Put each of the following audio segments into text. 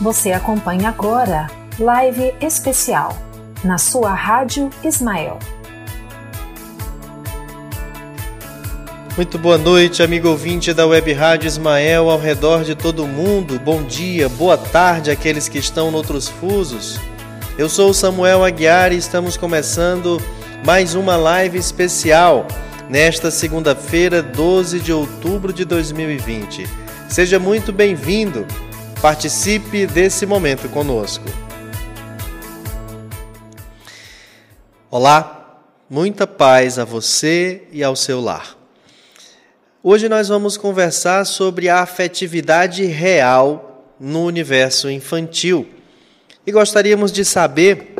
Você acompanha agora Live Especial na sua Rádio Ismael. Muito boa noite, amigo ouvinte da Web Rádio Ismael ao redor de todo mundo. Bom dia, boa tarde àqueles que estão noutros fusos. Eu sou Samuel Aguiar e estamos começando mais uma live especial nesta segunda-feira, 12 de outubro de 2020. Seja muito bem-vindo. Participe desse momento conosco. Olá, muita paz a você e ao seu lar. Hoje nós vamos conversar sobre a afetividade real no universo infantil. E gostaríamos de saber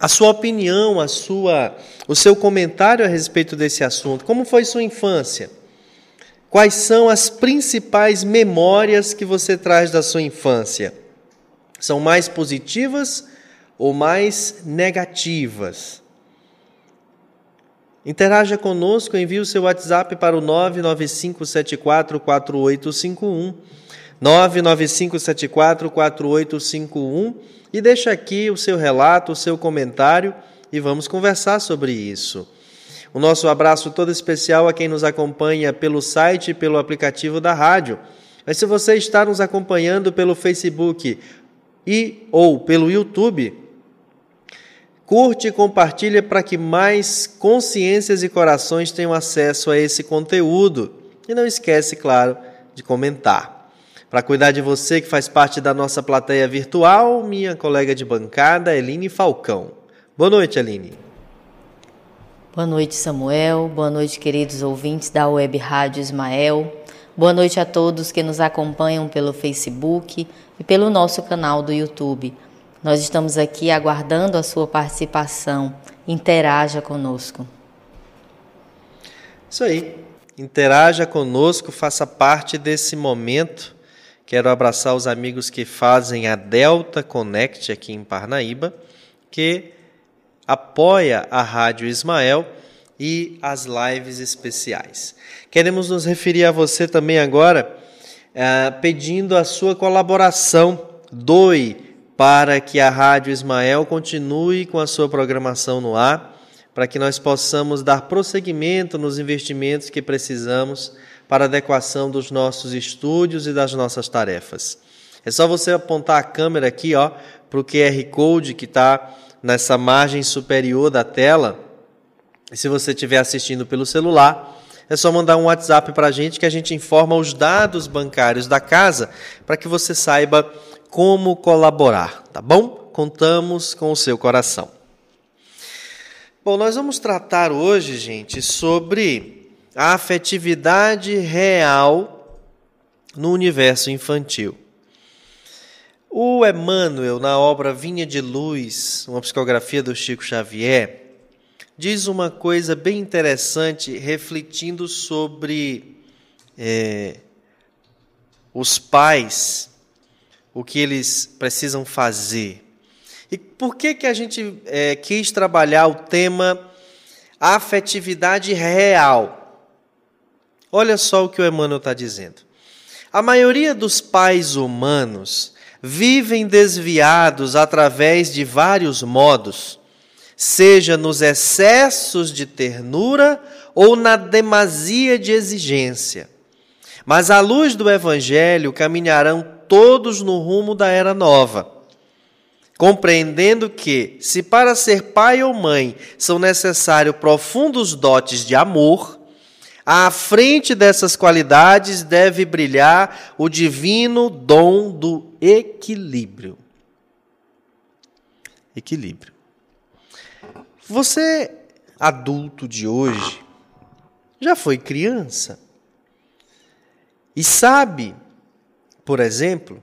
a sua opinião, a sua, o seu comentário a respeito desse assunto. Como foi sua infância? Quais são as principais memórias que você traz da sua infância? São mais positivas ou mais negativas? Interaja conosco, envie o seu WhatsApp para o 995744851, 995744851 e deixa aqui o seu relato, o seu comentário e vamos conversar sobre isso. O nosso abraço todo especial a quem nos acompanha pelo site e pelo aplicativo da rádio. Mas se você está nos acompanhando pelo Facebook e ou pelo YouTube, curte e compartilha para que mais consciências e corações tenham acesso a esse conteúdo. E não esquece, claro, de comentar. Para cuidar de você que faz parte da nossa plateia virtual, minha colega de bancada, Eline Falcão. Boa noite, Aline. Boa noite, Samuel. Boa noite, queridos ouvintes da Web Rádio Ismael. Boa noite a todos que nos acompanham pelo Facebook e pelo nosso canal do YouTube. Nós estamos aqui aguardando a sua participação. Interaja conosco. Isso aí. Interaja conosco, faça parte desse momento. Quero abraçar os amigos que fazem a Delta Connect aqui em Parnaíba, que apoia a Rádio Ismael e as lives especiais. Queremos nos referir a você também agora, eh, pedindo a sua colaboração. Doe para que a Rádio Ismael continue com a sua programação no ar, para que nós possamos dar prosseguimento nos investimentos que precisamos para adequação dos nossos estúdios e das nossas tarefas. É só você apontar a câmera aqui, ó, para o QR Code que está nessa margem superior da tela. E se você estiver assistindo pelo celular, é só mandar um WhatsApp para a gente que a gente informa os dados bancários da casa para que você saiba como colaborar, tá bom? Contamos com o seu coração. Bom, nós vamos tratar hoje, gente, sobre a afetividade real no universo infantil. O Emmanuel, na obra Vinha de Luz, uma psicografia do Chico Xavier, diz uma coisa bem interessante, refletindo sobre é, os pais, o que eles precisam fazer. E por que, que a gente é, quis trabalhar o tema afetividade real? Olha só o que o Emmanuel está dizendo. A maioria dos pais humanos vivem desviados através de vários modos, seja nos excessos de ternura ou na demasia de exigência. Mas à luz do Evangelho caminharão todos no rumo da era nova, compreendendo que, se para ser pai ou mãe são necessários profundos dotes de amor, à frente dessas qualidades deve brilhar o divino dom do equilíbrio. Equilíbrio. Você, adulto de hoje, já foi criança e sabe, por exemplo,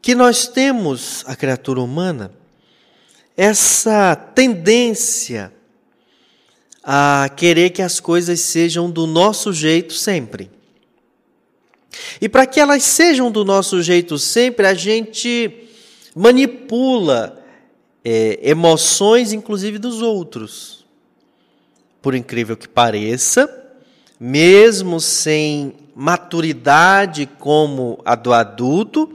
que nós temos, a criatura humana, essa tendência a querer que as coisas sejam do nosso jeito sempre. E para que elas sejam do nosso jeito sempre, a gente manipula é, emoções, inclusive dos outros. Por incrível que pareça, mesmo sem maturidade como a do adulto,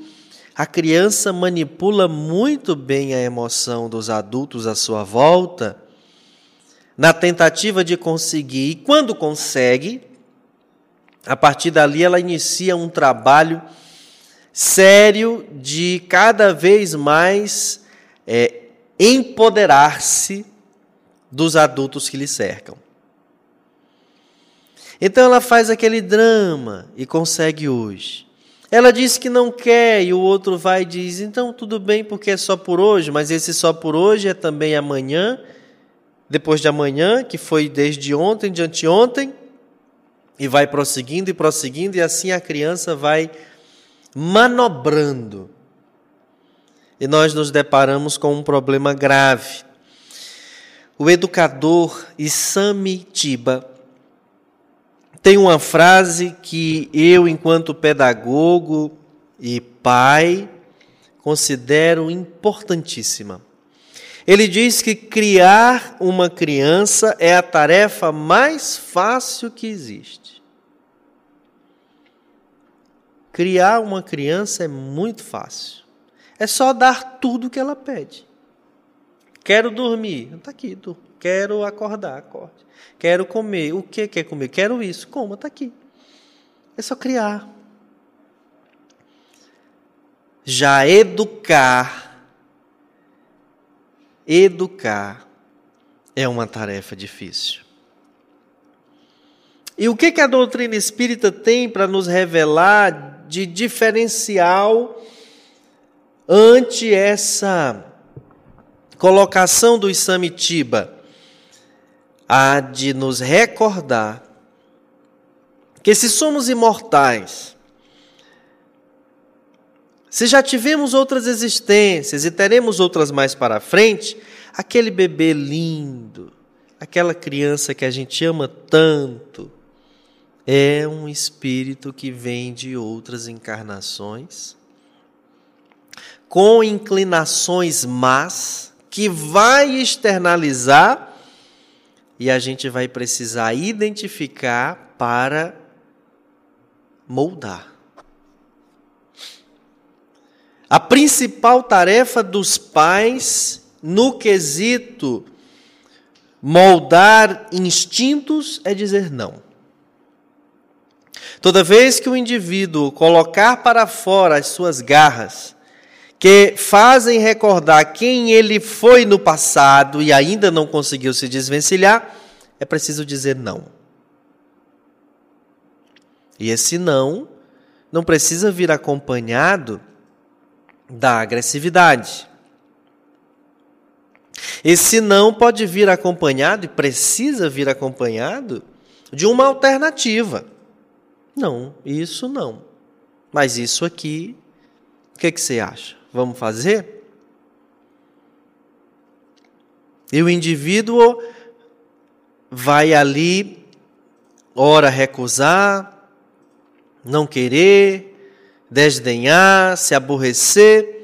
a criança manipula muito bem a emoção dos adultos à sua volta, na tentativa de conseguir, e quando consegue, a partir dali ela inicia um trabalho sério de cada vez mais é, empoderar-se dos adultos que lhe cercam. Então ela faz aquele drama e consegue hoje. Ela diz que não quer e o outro vai e diz: então tudo bem porque é só por hoje, mas esse só por hoje é também amanhã, depois de amanhã, que foi desde ontem, de anteontem, e vai prosseguindo e prosseguindo, e assim a criança vai manobrando. E nós nos deparamos com um problema grave. O educador Isami Tiba tem uma frase que eu, enquanto pedagogo e pai, considero importantíssima. Ele diz que criar uma criança é a tarefa mais fácil que existe. Criar uma criança é muito fácil. É só dar tudo que ela pede. Quero dormir, está aqui. Quero acordar, acorde. Quero comer, o que quer comer? Quero isso, coma, está aqui. É só criar. Já educar, educar é uma tarefa difícil. E o que, que a doutrina espírita tem para nos revelar de diferencial ante essa colocação do Isamitiba há de nos recordar que se somos imortais, se já tivemos outras existências e teremos outras mais para frente, aquele bebê lindo, aquela criança que a gente ama tanto, é um espírito que vem de outras encarnações, com inclinações más, que vai externalizar e a gente vai precisar identificar para moldar. A principal tarefa dos pais no quesito moldar instintos é dizer não. Toda vez que o indivíduo colocar para fora as suas garras, que fazem recordar quem ele foi no passado e ainda não conseguiu se desvencilhar, é preciso dizer não. E esse não não precisa vir acompanhado da agressividade. Esse não pode vir acompanhado e precisa vir acompanhado de uma alternativa. Não, isso não. Mas isso aqui, o que, que você acha? Vamos fazer? E o indivíduo vai ali, ora recusar, não querer, desdenhar, se aborrecer,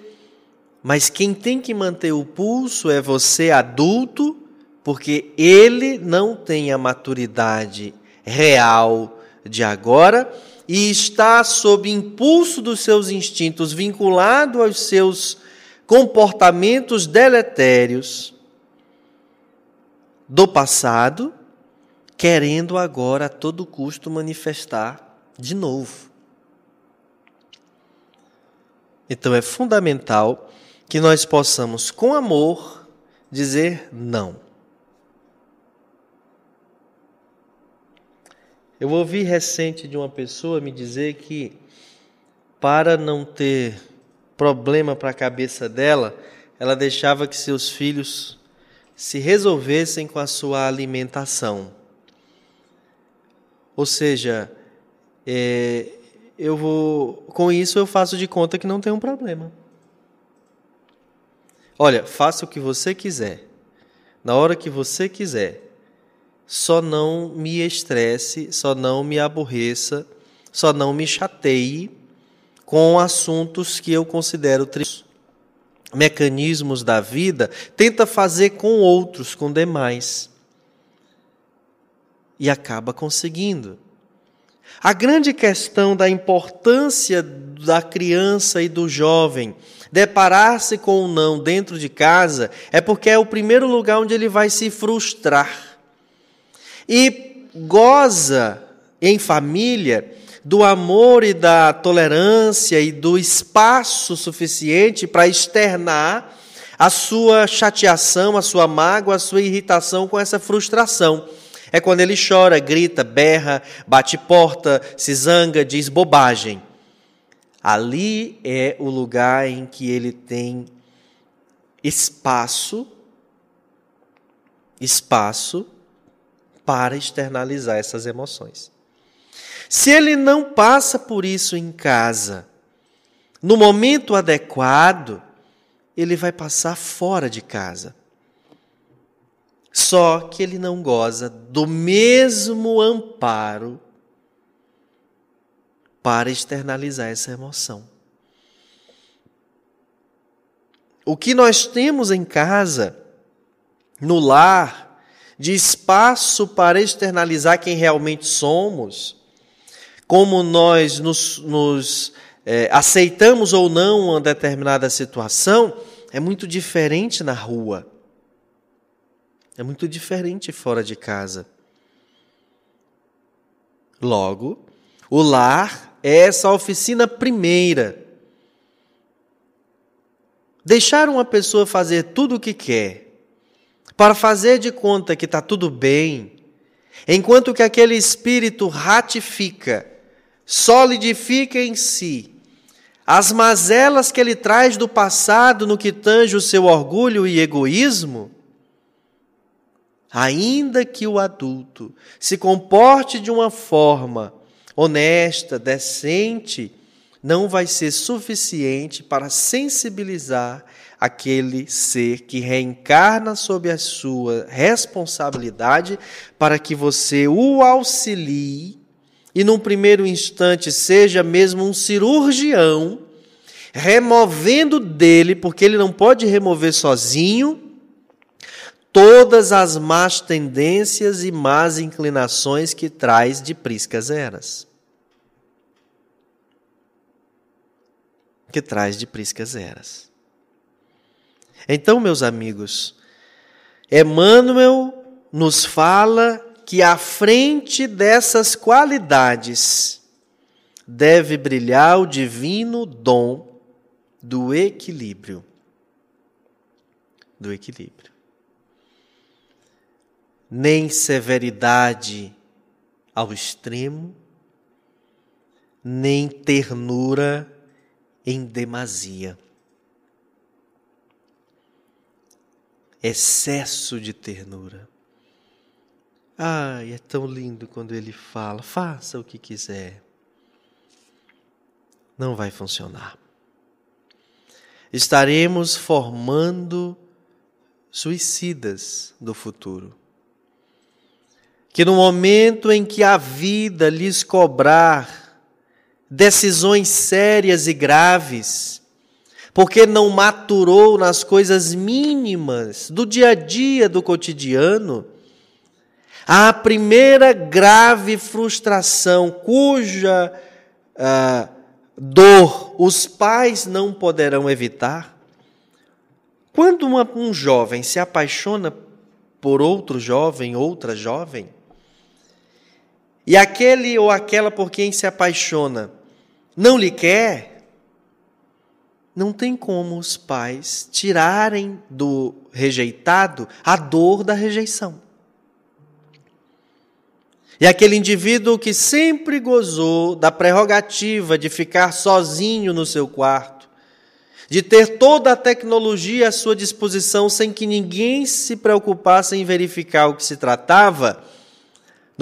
mas quem tem que manter o pulso é você adulto, porque ele não tem a maturidade real de agora e está sob impulso dos seus instintos, vinculado aos seus comportamentos deletérios do passado, querendo agora a todo custo manifestar de novo. Então é fundamental que nós possamos, com amor, dizer não. Eu ouvi recente de uma pessoa me dizer que, para não ter problema para a cabeça dela, ela deixava que seus filhos se resolvessem com a sua alimentação. Ou seja, é, eu vou, com isso eu faço de conta que não tem um problema. Olha, faça o que você quiser, na hora que você quiser só não me estresse, só não me aborreça, só não me chateie com assuntos que eu considero tristes. Mecanismos da vida, tenta fazer com outros, com demais. E acaba conseguindo. A grande questão da importância da criança e do jovem deparar-se com o não dentro de casa é porque é o primeiro lugar onde ele vai se frustrar. E goza em família do amor e da tolerância e do espaço suficiente para externar a sua chateação, a sua mágoa, a sua irritação com essa frustração. É quando ele chora, grita, berra, bate porta, se zanga, diz bobagem. Ali é o lugar em que ele tem espaço, espaço para externalizar essas emoções. Se ele não passa por isso em casa, no momento adequado, ele vai passar fora de casa. Só que ele não goza do mesmo amparo para externalizar essa emoção. O que nós temos em casa, no lar, de espaço para externalizar quem realmente somos, como nós nos, nos é, aceitamos ou não uma determinada situação, é muito diferente na rua. É muito diferente fora de casa. Logo, o lar é essa oficina primeira. Deixar uma pessoa fazer tudo o que quer, para fazer de conta que está tudo bem, enquanto que aquele espírito ratifica, solidifica em si as mazelas que ele traz do passado no que tange o seu orgulho e egoísmo, ainda que o adulto se comporte de uma forma honesta, decente, não vai ser suficiente para sensibilizar aquele ser que reencarna sob a sua responsabilidade para que você o auxilie e num primeiro instante seja mesmo um cirurgião, removendo dele, porque ele não pode remover sozinho, todas as más tendências e más inclinações que traz de priscas eras. Que traz de priscas eras. Então, meus amigos, Emmanuel nos fala que à frente dessas qualidades deve brilhar o divino dom do equilíbrio. Do equilíbrio. Nem severidade ao extremo, nem ternura em demasia. Excesso de ternura Ai, é tão lindo quando ele fala: faça o que quiser. Não vai funcionar. Estaremos formando suicidas do futuro. Que no momento em que a vida lhes cobrar decisões sérias e graves, porque não maturou nas coisas mínimas do dia a dia, do cotidiano, a primeira grave frustração cuja ah, dor os pais não poderão evitar. Quando uma, um jovem se apaixona por outro jovem, outra jovem, e aquele ou aquela por quem se apaixona não lhe quer, não tem como os pais tirarem do rejeitado a dor da rejeição. E aquele indivíduo que sempre gozou da prerrogativa de ficar sozinho no seu quarto, de ter toda a tecnologia à sua disposição sem que ninguém se preocupasse em verificar o que se tratava,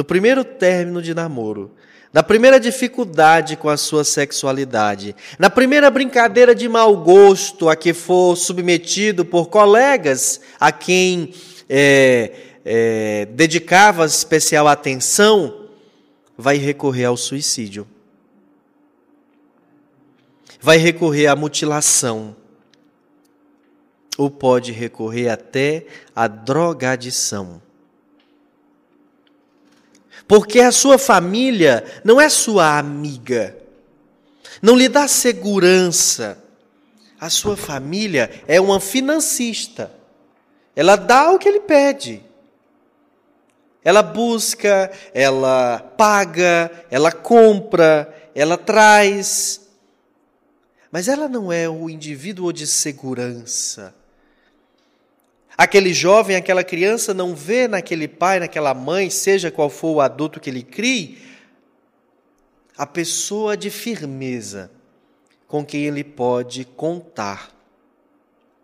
no primeiro término de namoro, na primeira dificuldade com a sua sexualidade, na primeira brincadeira de mau gosto a que for submetido por colegas a quem é, é, dedicava especial atenção, vai recorrer ao suicídio. Vai recorrer à mutilação. Ou pode recorrer até à drogadição. Porque a sua família não é sua amiga, não lhe dá segurança. A sua família é uma financista, ela dá o que ele pede. Ela busca, ela paga, ela compra, ela traz. Mas ela não é o indivíduo de segurança. Aquele jovem, aquela criança não vê naquele pai, naquela mãe, seja qual for o adulto que ele crie, a pessoa de firmeza com quem ele pode contar.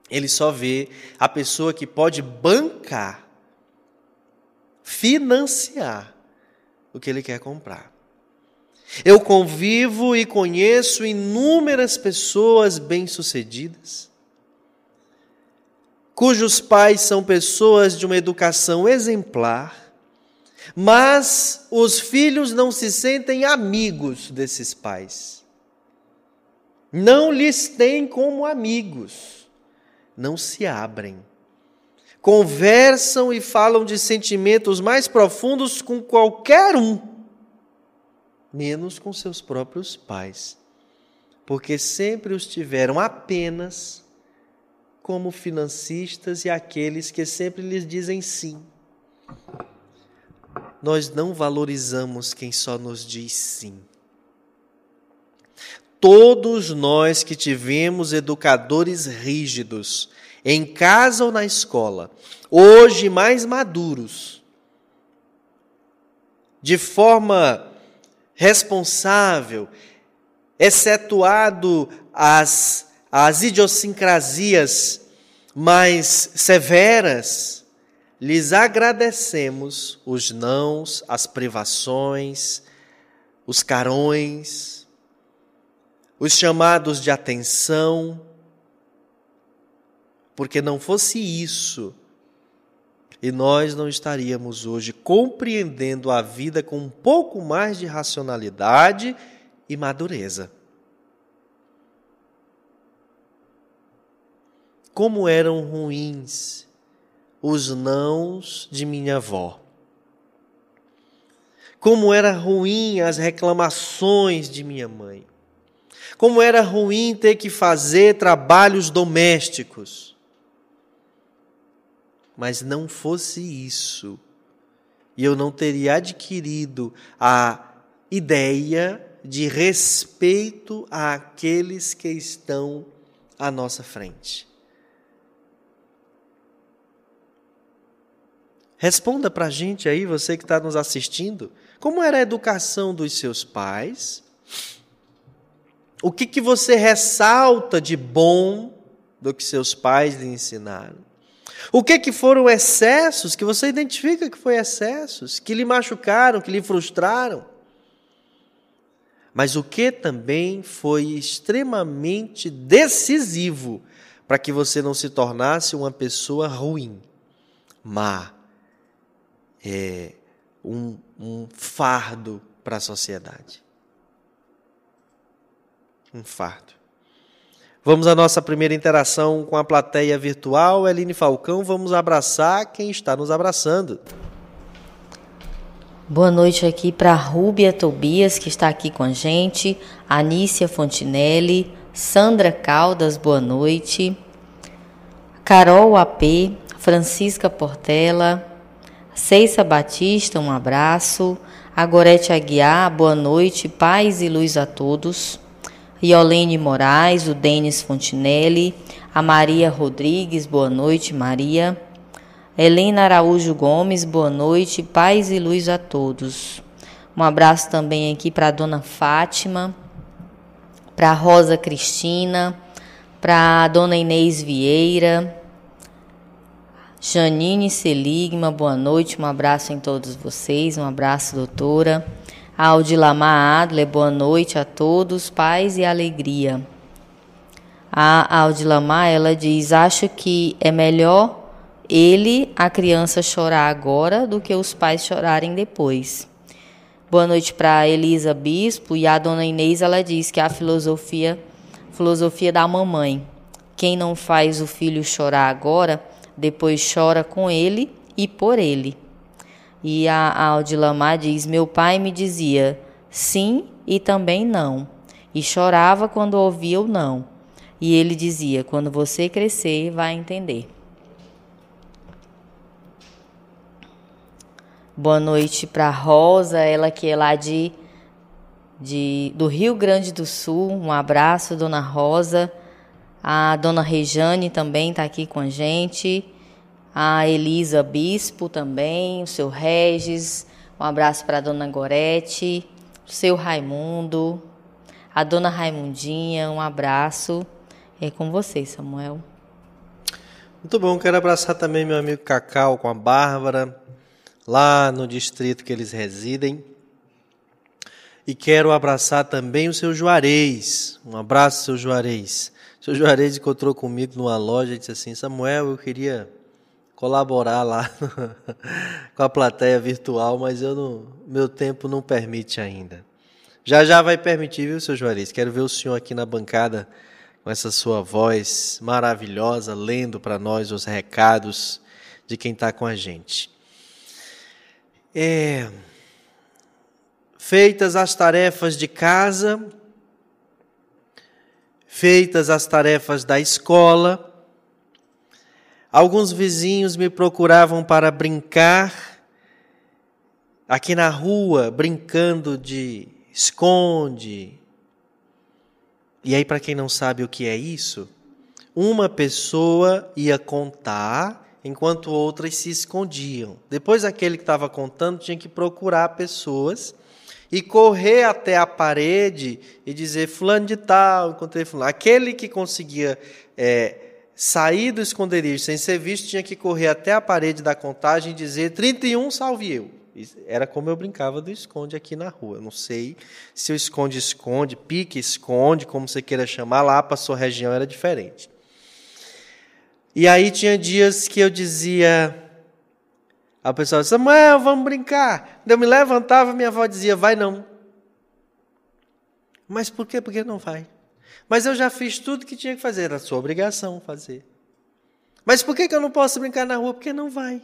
Ele só vê a pessoa que pode bancar, financiar o que ele quer comprar. Eu convivo e conheço inúmeras pessoas bem-sucedidas, cujos pais são pessoas de uma educação exemplar, mas os filhos não se sentem amigos desses pais. Não lhes têm como amigos, não se abrem. Conversam e falam de sentimentos mais profundos com qualquer um, menos com seus próprios pais, porque sempre os tiveram apenas como financistas e aqueles que sempre lhes dizem sim. Nós não valorizamos quem só nos diz sim. Todos nós que tivemos educadores rígidos, em casa ou na escola, hoje mais maduros, de forma responsável, excetuado as as idiosincrasias mais severas, lhes agradecemos os nãos, as privações, os carões, os chamados de atenção, porque não fosse isso, e nós não estaríamos hoje compreendendo a vida com um pouco mais de racionalidade e madureza. Como eram ruins os nãos de minha avó. Como era ruim as reclamações de minha mãe. Como era ruim ter que fazer trabalhos domésticos. Mas não fosse isso, e eu não teria adquirido a ideia de respeito àqueles que estão à nossa frente. Responda para a gente aí, você que está nos assistindo, como era a educação dos seus pais? O que, que você ressalta de bom do que seus pais lhe ensinaram? O que, que foram excessos que você identifica que foi excessos, que lhe machucaram, que lhe frustraram? Mas o que também foi extremamente decisivo para que você não se tornasse uma pessoa ruim, má, é, um, um fardo para a sociedade. Um fardo. Vamos à nossa primeira interação com a plateia virtual. Eline Falcão, vamos abraçar quem está nos abraçando. Boa noite aqui para Rúbia Tobias, que está aqui com a gente, Anícia Fontinelli, Sandra Caldas, boa noite, Carol AP, Francisca Portela, Ceissa Batista, um abraço. Agorete Aguiar, boa noite, paz e luz a todos. Iolene Moraes, o Denis Fontinelli, a Maria Rodrigues, boa noite, Maria. Helena Araújo Gomes, boa noite, paz e luz a todos. Um abraço também aqui para a dona Fátima, para a Rosa Cristina, para a dona Inês Vieira, Janine Seligma, boa noite, um abraço em todos vocês, um abraço, doutora. Aldilama Adler, boa noite a todos, paz e alegria. A Aldilama, ela diz, acho que é melhor ele, a criança, chorar agora do que os pais chorarem depois. Boa noite para Elisa Bispo e a dona Inês, ela diz que a filosofia, filosofia da mamãe, quem não faz o filho chorar agora depois chora com ele e por ele. E a, a Audilamar diz: Meu pai me dizia sim e também não, e chorava quando ouvia o não. E ele dizia: Quando você crescer, vai entender. Boa noite para Rosa, ela que é lá de, de do Rio Grande do Sul. Um abraço, dona Rosa. A dona Rejane também está aqui com a gente. A Elisa Bispo também, o seu Regis. Um abraço para a dona Gorete, o seu Raimundo, a dona Raimundinha, um abraço. É com você, Samuel. Muito bom, quero abraçar também meu amigo Cacau com a Bárbara, lá no distrito que eles residem. E quero abraçar também o seu Juarez. Um abraço, seu Juarez. Seu Juarez encontrou comigo numa loja e disse assim: Samuel, eu queria colaborar lá com a plateia virtual, mas eu não, meu tempo não permite ainda. Já já vai permitir, viu, seu Juarez? Quero ver o senhor aqui na bancada com essa sua voz maravilhosa, lendo para nós os recados de quem está com a gente. É, feitas as tarefas de casa, feitas as tarefas da escola, alguns vizinhos me procuravam para brincar aqui na rua, brincando de esconde. E aí, para quem não sabe o que é isso, uma pessoa ia contar enquanto outras se escondiam. Depois, aquele que estava contando tinha que procurar pessoas e correr até a parede e dizer fulano de tal, encontrei fulano. Aquele que conseguia é, sair do esconderijo sem ser visto tinha que correr até a parede da contagem e dizer 31 salve eu. Era como eu brincava do esconde aqui na rua. não sei se o esconde-esconde, pique-esconde, como você queira chamar, lá para a sua região era diferente. E aí tinha dias que eu dizia, a pessoa dizia, Samuel, vamos brincar. Eu me levantava, minha avó dizia, vai não. Mas por quê? Porque não vai. Mas eu já fiz tudo que tinha que fazer, era sua obrigação fazer. Mas por que, que eu não posso brincar na rua? Porque não vai.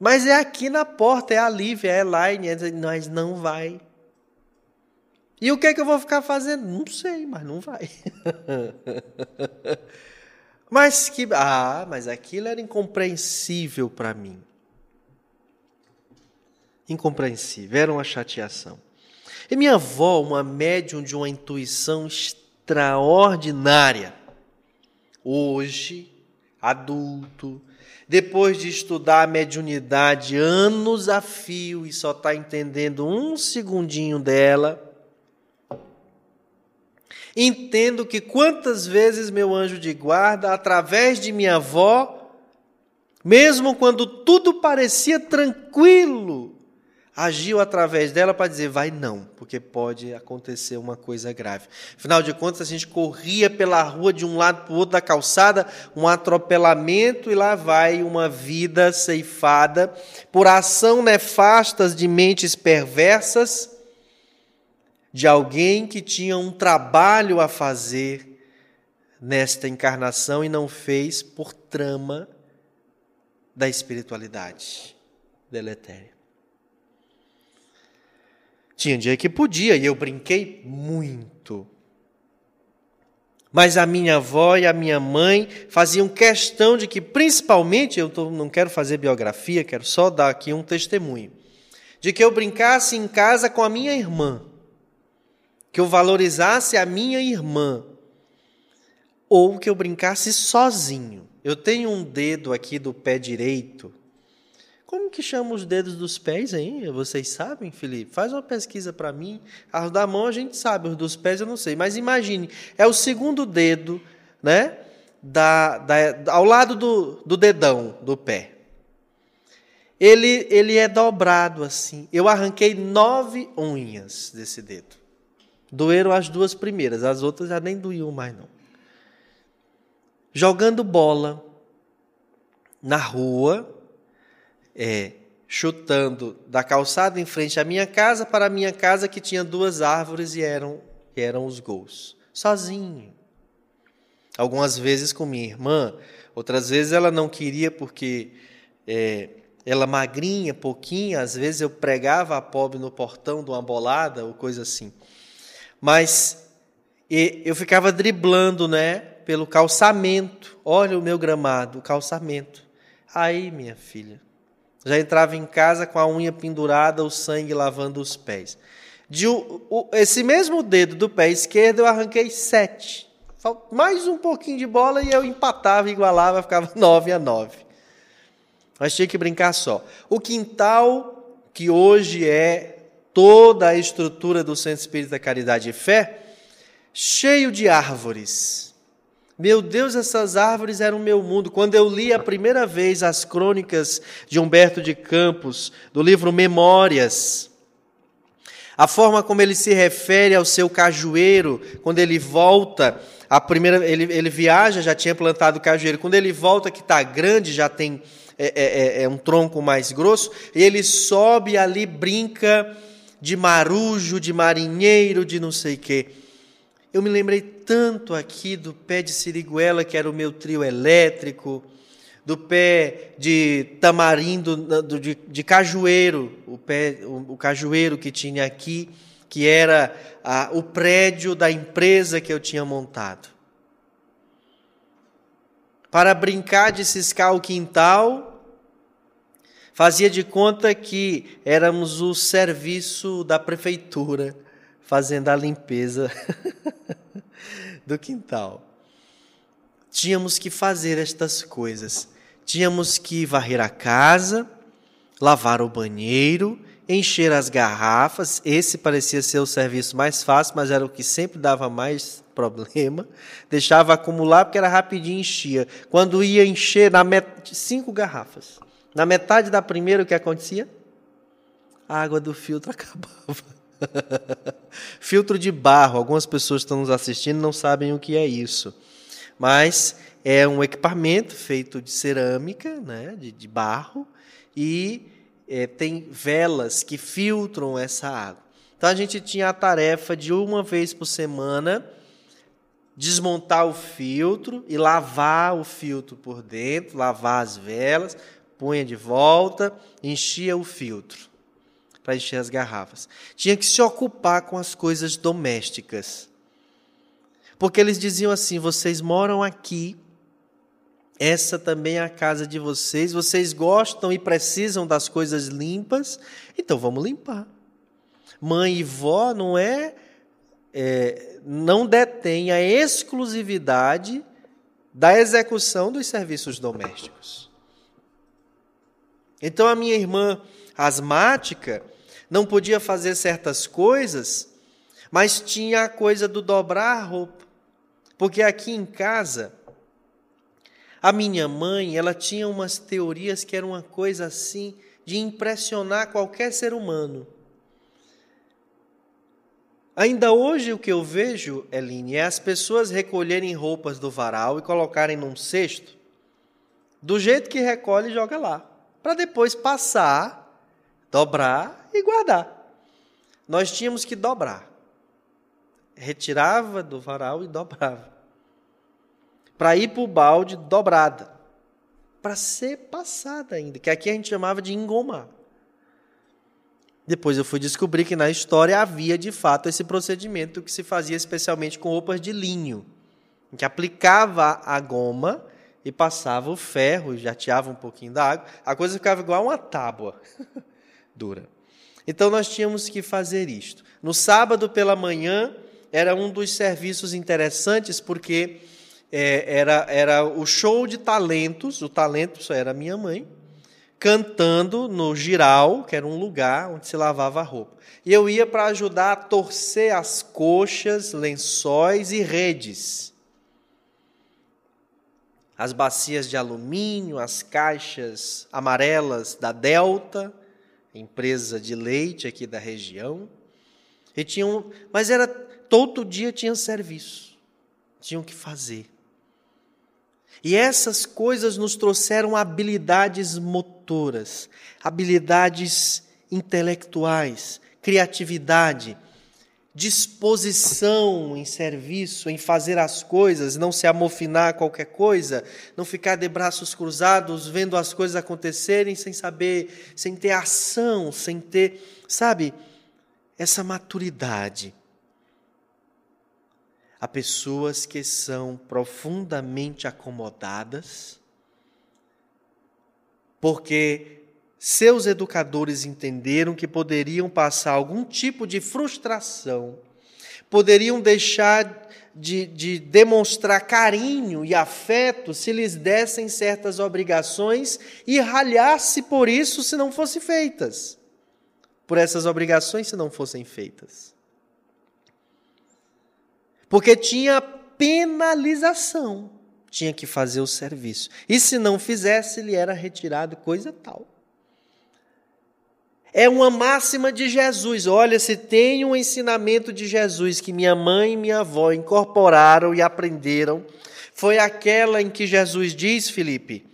Mas é aqui na porta, é a Lívia, é a Elaine, é, nós não vai. E o que é que eu vou ficar fazendo? Não sei, mas não vai. mas que. Ah, mas aquilo era incompreensível para mim. Incompreensível, era uma chateação. E minha avó, uma médium de uma intuição extraordinária, hoje, adulto, depois de estudar a mediunidade anos a fio e só está entendendo um segundinho dela, Entendo que quantas vezes meu anjo de guarda, através de minha avó, mesmo quando tudo parecia tranquilo, agiu através dela para dizer: vai não, porque pode acontecer uma coisa grave. Afinal de contas, a gente corria pela rua de um lado para o outro da calçada, um atropelamento, e lá vai uma vida ceifada por ação nefastas de mentes perversas de alguém que tinha um trabalho a fazer nesta encarnação e não fez por trama da espiritualidade deletéria. Tinha dia que podia e eu brinquei muito. Mas a minha avó e a minha mãe faziam questão de que, principalmente, eu tô, não quero fazer biografia, quero só dar aqui um testemunho, de que eu brincasse em casa com a minha irmã que eu valorizasse a minha irmã, ou que eu brincasse sozinho. Eu tenho um dedo aqui do pé direito. Como que chama os dedos dos pés aí? Vocês sabem, Felipe? Faz uma pesquisa para mim. Os da mão a gente sabe, os dos pés eu não sei. Mas imagine, é o segundo dedo, né? Da, da, ao lado do, do dedão do pé. Ele, ele é dobrado assim. Eu arranquei nove unhas desse dedo. Doeram as duas primeiras, as outras já nem doíam mais não. Jogando bola na rua, é, chutando da calçada em frente à minha casa para a minha casa que tinha duas árvores e eram, e eram os gols. Sozinho. Algumas vezes com minha irmã, outras vezes ela não queria porque é, ela magrinha, pouquinha, às vezes eu pregava a pobre no portão de uma bolada ou coisa assim. Mas eu ficava driblando, né, pelo calçamento. Olha o meu gramado, o calçamento. Aí, minha filha, já entrava em casa com a unha pendurada, o sangue lavando os pés. De o, o, esse mesmo dedo do pé esquerdo eu arranquei sete. Mais um pouquinho de bola e eu empatava, igualava, ficava nove a nove. Mas tinha que brincar só. O quintal, que hoje é toda a estrutura do Centro Espírita Caridade e Fé, cheio de árvores. Meu Deus, essas árvores eram o meu mundo. Quando eu li a primeira vez as crônicas de Humberto de Campos, do livro Memórias, a forma como ele se refere ao seu cajueiro, quando ele volta, a primeira, ele, ele viaja, já tinha plantado cajueiro, quando ele volta, que está grande, já tem é, é, é, é um tronco mais grosso, e ele sobe ali, brinca de marujo, de marinheiro, de não sei quê. Eu me lembrei tanto aqui do pé de siriguela, que era o meu trio elétrico, do pé de tamarindo, de, de cajueiro, o, pé, o, o, cajueiro que tinha aqui, que era a, o prédio da empresa que eu tinha montado para brincar de ciscar o quintal, fazia de conta que éramos o serviço da prefeitura fazendo a limpeza do quintal. Tínhamos que fazer estas coisas. Tínhamos que varrer a casa, lavar o banheiro, encher as garrafas. Esse parecia ser o serviço mais fácil, mas era o que sempre dava mais problema, deixava acumular porque era rapidinho enchia. Quando ia encher na met... cinco garrafas, na metade da primeira o que acontecia? A água do filtro acabava. filtro de barro. Algumas pessoas que estão nos assistindo não sabem o que é isso, mas é um equipamento feito de cerâmica, né, de, de barro e é, tem velas que filtram essa água. Então a gente tinha a tarefa de uma vez por semana desmontar o filtro e lavar o filtro por dentro, lavar as velas, punha de volta, enchia o filtro para encher as garrafas. Tinha que se ocupar com as coisas domésticas. Porque eles diziam assim: vocês moram aqui, essa também é a casa de vocês, vocês gostam e precisam das coisas limpas, então vamos limpar. Mãe e vó não é é, não detém a exclusividade da execução dos serviços domésticos. Então a minha irmã asmática não podia fazer certas coisas, mas tinha a coisa do dobrar a roupa. Porque aqui em casa, a minha mãe, ela tinha umas teorias que eram uma coisa assim de impressionar qualquer ser humano. Ainda hoje o que eu vejo, Eline, é as pessoas recolherem roupas do varal e colocarem num cesto, do jeito que recolhe e joga lá, para depois passar, dobrar e guardar. Nós tínhamos que dobrar. Retirava do varal e dobrava. Para ir para o balde dobrada. Para ser passada ainda, que aqui a gente chamava de engomar. Depois eu fui descobrir que na história havia de fato esse procedimento que se fazia especialmente com roupas de linho, que aplicava a goma e passava o ferro, jateava um pouquinho da água, a coisa ficava igual uma tábua dura. Então nós tínhamos que fazer isto. No sábado pela manhã era um dos serviços interessantes porque é, era, era o show de talentos, o talento só era minha mãe, cantando no giral, que era um lugar onde se lavava a roupa. E eu ia para ajudar a torcer as coxas, lençóis e redes. As bacias de alumínio, as caixas amarelas da Delta, empresa de leite aqui da região. E tinham, mas era todo dia tinha serviço. Tinham que fazer. E essas coisas nos trouxeram habilidades motoras, habilidades intelectuais, criatividade, disposição em serviço, em fazer as coisas, não se amofinar a qualquer coisa, não ficar de braços cruzados vendo as coisas acontecerem sem saber, sem ter ação, sem ter, sabe, essa maturidade. Há pessoas que são profundamente acomodadas, porque seus educadores entenderam que poderiam passar algum tipo de frustração, poderiam deixar de, de, demonstrar carinho e afeto se lhes dessem certas obrigações e ralhasse por isso se não fossem feitas, por essas obrigações se não fossem feitas. Porque tinha penalização, tinha que fazer o serviço. E se não fizesse, lhe era retirado coisa tal. É uma máxima de Jesus. Olha, se tem um ensinamento de Jesus que minha mãe e minha avó incorporaram e aprenderam, foi aquela em que Jesus diz, Felipe,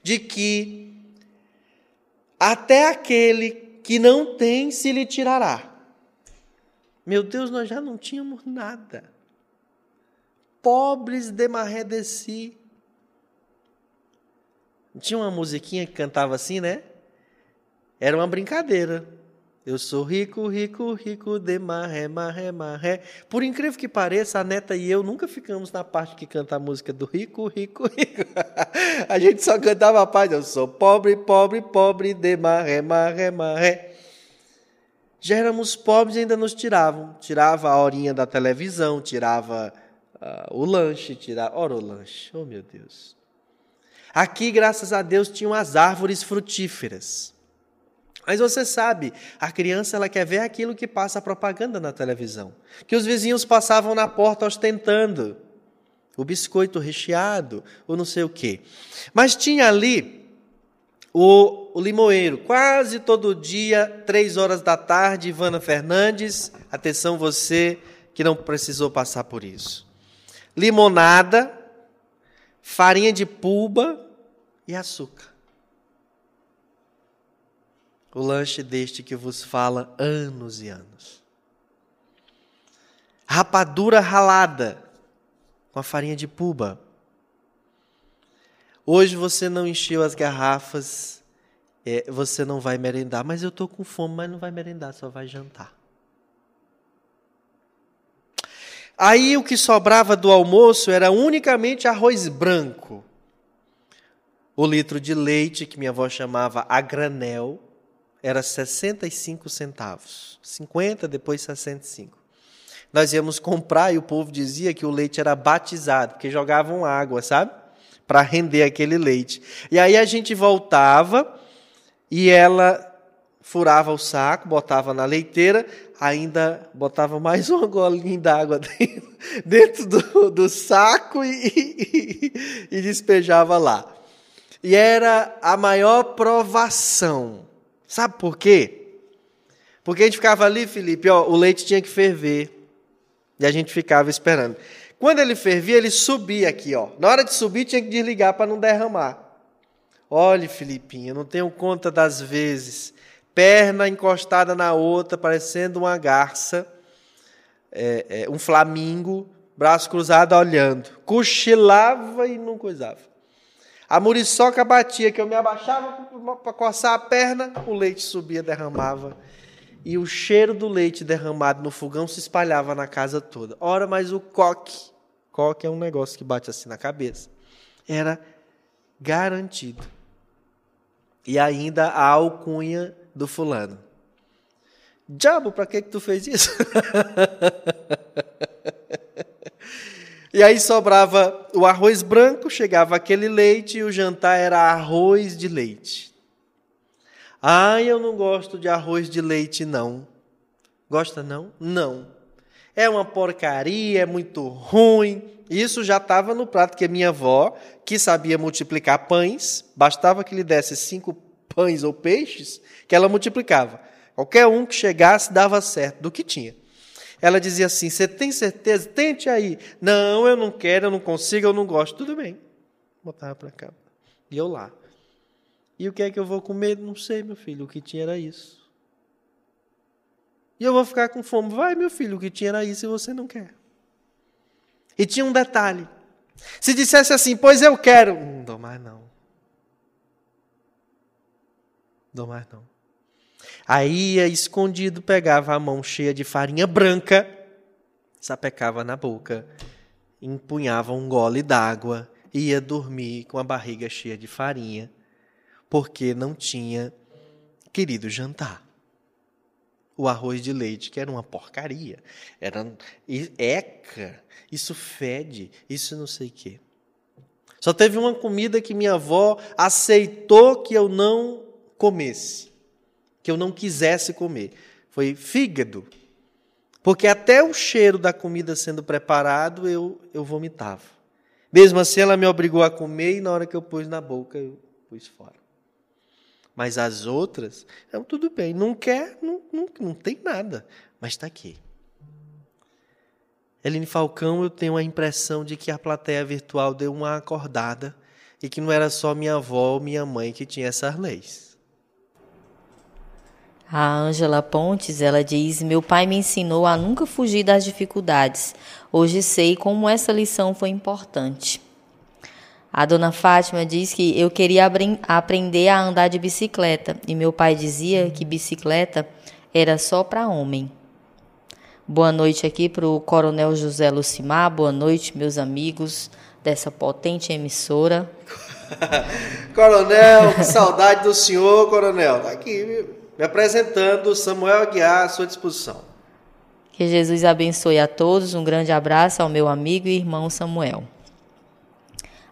de que até aquele que não tem se lhe tirará. Meu Deus, nós já não tínhamos nada. Pobres de maré de. Tinha uma musiquinha que cantava assim, né? Era uma brincadeira. Eu sou rico, rico, rico de marré, marré, marré. Por incrível que pareça, a neta e eu nunca ficamos na parte que canta a música do rico, rico, rico. A gente só cantava a parte, eu sou pobre, pobre, pobre de marré, marré, marré. Já éramos pobres e ainda nos tiravam. Tirava a horinha da televisão, tirava uh, o lanche, tirava... Ora, o lanche, oh meu Deus. Aqui, graças a Deus, tinham as árvores frutíferas. Mas você sabe, a criança ela quer ver aquilo que passa a propaganda na televisão. Que os vizinhos passavam na porta ostentando o biscoito recheado, ou não sei o quê. Mas tinha ali o, o limoeiro, quase todo dia, três horas da tarde, Ivana Fernandes, atenção você que não precisou passar por isso. Limonada, farinha de pulba e açúcar o lanche deste que vos fala anos e anos. Rapadura ralada com a farinha de puba. Hoje você não encheu as garrafas, é, você não vai merendar, mas eu estou com fome, mas não vai merendar, só vai jantar. Aí o que sobrava do almoço era unicamente arroz branco. O litro de leite, que minha avó chamava a granel, era 65 centavos. 50, depois 65. Nós íamos comprar e o povo dizia que o leite era batizado, porque jogavam água, sabe? Para render aquele leite. E aí a gente voltava e ela furava o saco, botava na leiteira, ainda botava mais uma golinha d'água dentro, dentro do, do, saco e, e, e despejava lá. E era a maior provação Sabe por quê? Porque a gente ficava ali, Felipe, ó, o leite tinha que ferver. E a gente ficava esperando. Quando ele fervia, ele subia aqui, ó. Na hora de subir, tinha que desligar para não derramar. Olhe, Filipinho, eu não tenho conta das vezes. Perna encostada na outra, parecendo uma garça, é, é, um flamingo, braço cruzado olhando. Cochilava e não coisava. A muriçoca batia, que eu me abaixava para coçar a perna, o leite subia, derramava. E o cheiro do leite derramado no fogão se espalhava na casa toda. Ora, mas o coque, coque é um negócio que bate assim na cabeça, era garantido. E ainda a alcunha do fulano. Diabo, para que, que tu fez isso? E aí sobrava o arroz branco, chegava aquele leite e o jantar era arroz de leite. Ah, eu não gosto de arroz de leite, não. Gosta, não? Não. É uma porcaria, é muito ruim. Isso já estava no prato que a minha avó, que sabia multiplicar pães, bastava que lhe desse cinco pães ou peixes, que ela multiplicava. Qualquer um que chegasse dava certo do que tinha. Ela dizia assim: Você tem certeza? Tente aí. Não, eu não quero, eu não consigo, eu não gosto. Tudo bem. Botava para cá. E eu lá. E o que é que eu vou comer? Não sei, meu filho. O que tinha era isso. E eu vou ficar com fome. Vai, meu filho, o que tinha era isso e você não quer. E tinha um detalhe. Se dissesse assim, pois eu quero. Não dou mais não. Dou mais não. Aí ia escondido, pegava a mão cheia de farinha branca, sapecava na boca, empunhava um gole d'água, ia dormir com a barriga cheia de farinha, porque não tinha querido jantar. O arroz de leite, que era uma porcaria, era eca, isso fede, isso não sei o quê. Só teve uma comida que minha avó aceitou que eu não comesse que eu não quisesse comer. Foi fígado. Porque até o cheiro da comida sendo preparado, eu, eu vomitava. Mesmo assim, ela me obrigou a comer e na hora que eu pus na boca, eu pus fora. Mas as outras, então, tudo bem, não quer, não, não, não tem nada, mas está aqui. Eline Falcão, eu tenho a impressão de que a plateia virtual deu uma acordada e que não era só minha avó ou minha mãe que tinha essas leis. A Ângela Pontes, ela diz: Meu pai me ensinou a nunca fugir das dificuldades. Hoje sei como essa lição foi importante. A dona Fátima diz que eu queria aprender a andar de bicicleta e meu pai dizia que bicicleta era só para homem. Boa noite aqui para o Coronel José Lucimar, boa noite, meus amigos dessa potente emissora. coronel, que saudade do senhor, Coronel. Tá aqui, viu? Me apresentando, Samuel Aguiar, à sua disposição. Que Jesus abençoe a todos. Um grande abraço ao meu amigo e irmão Samuel.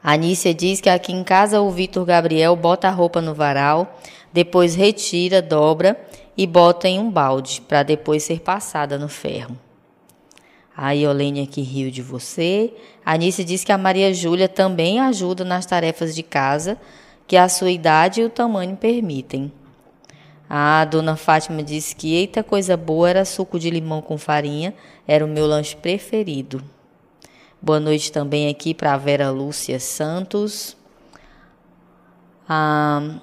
A Anícia diz que aqui em casa o Vitor Gabriel bota a roupa no varal, depois retira, dobra e bota em um balde, para depois ser passada no ferro. A Iolene aqui riu de você. A Anícia diz que a Maria Júlia também ajuda nas tarefas de casa, que a sua idade e o tamanho permitem. A dona Fátima disse que eita coisa boa era suco de limão com farinha, era o meu lanche preferido. Boa noite também aqui para a Vera Lúcia Santos. Ah,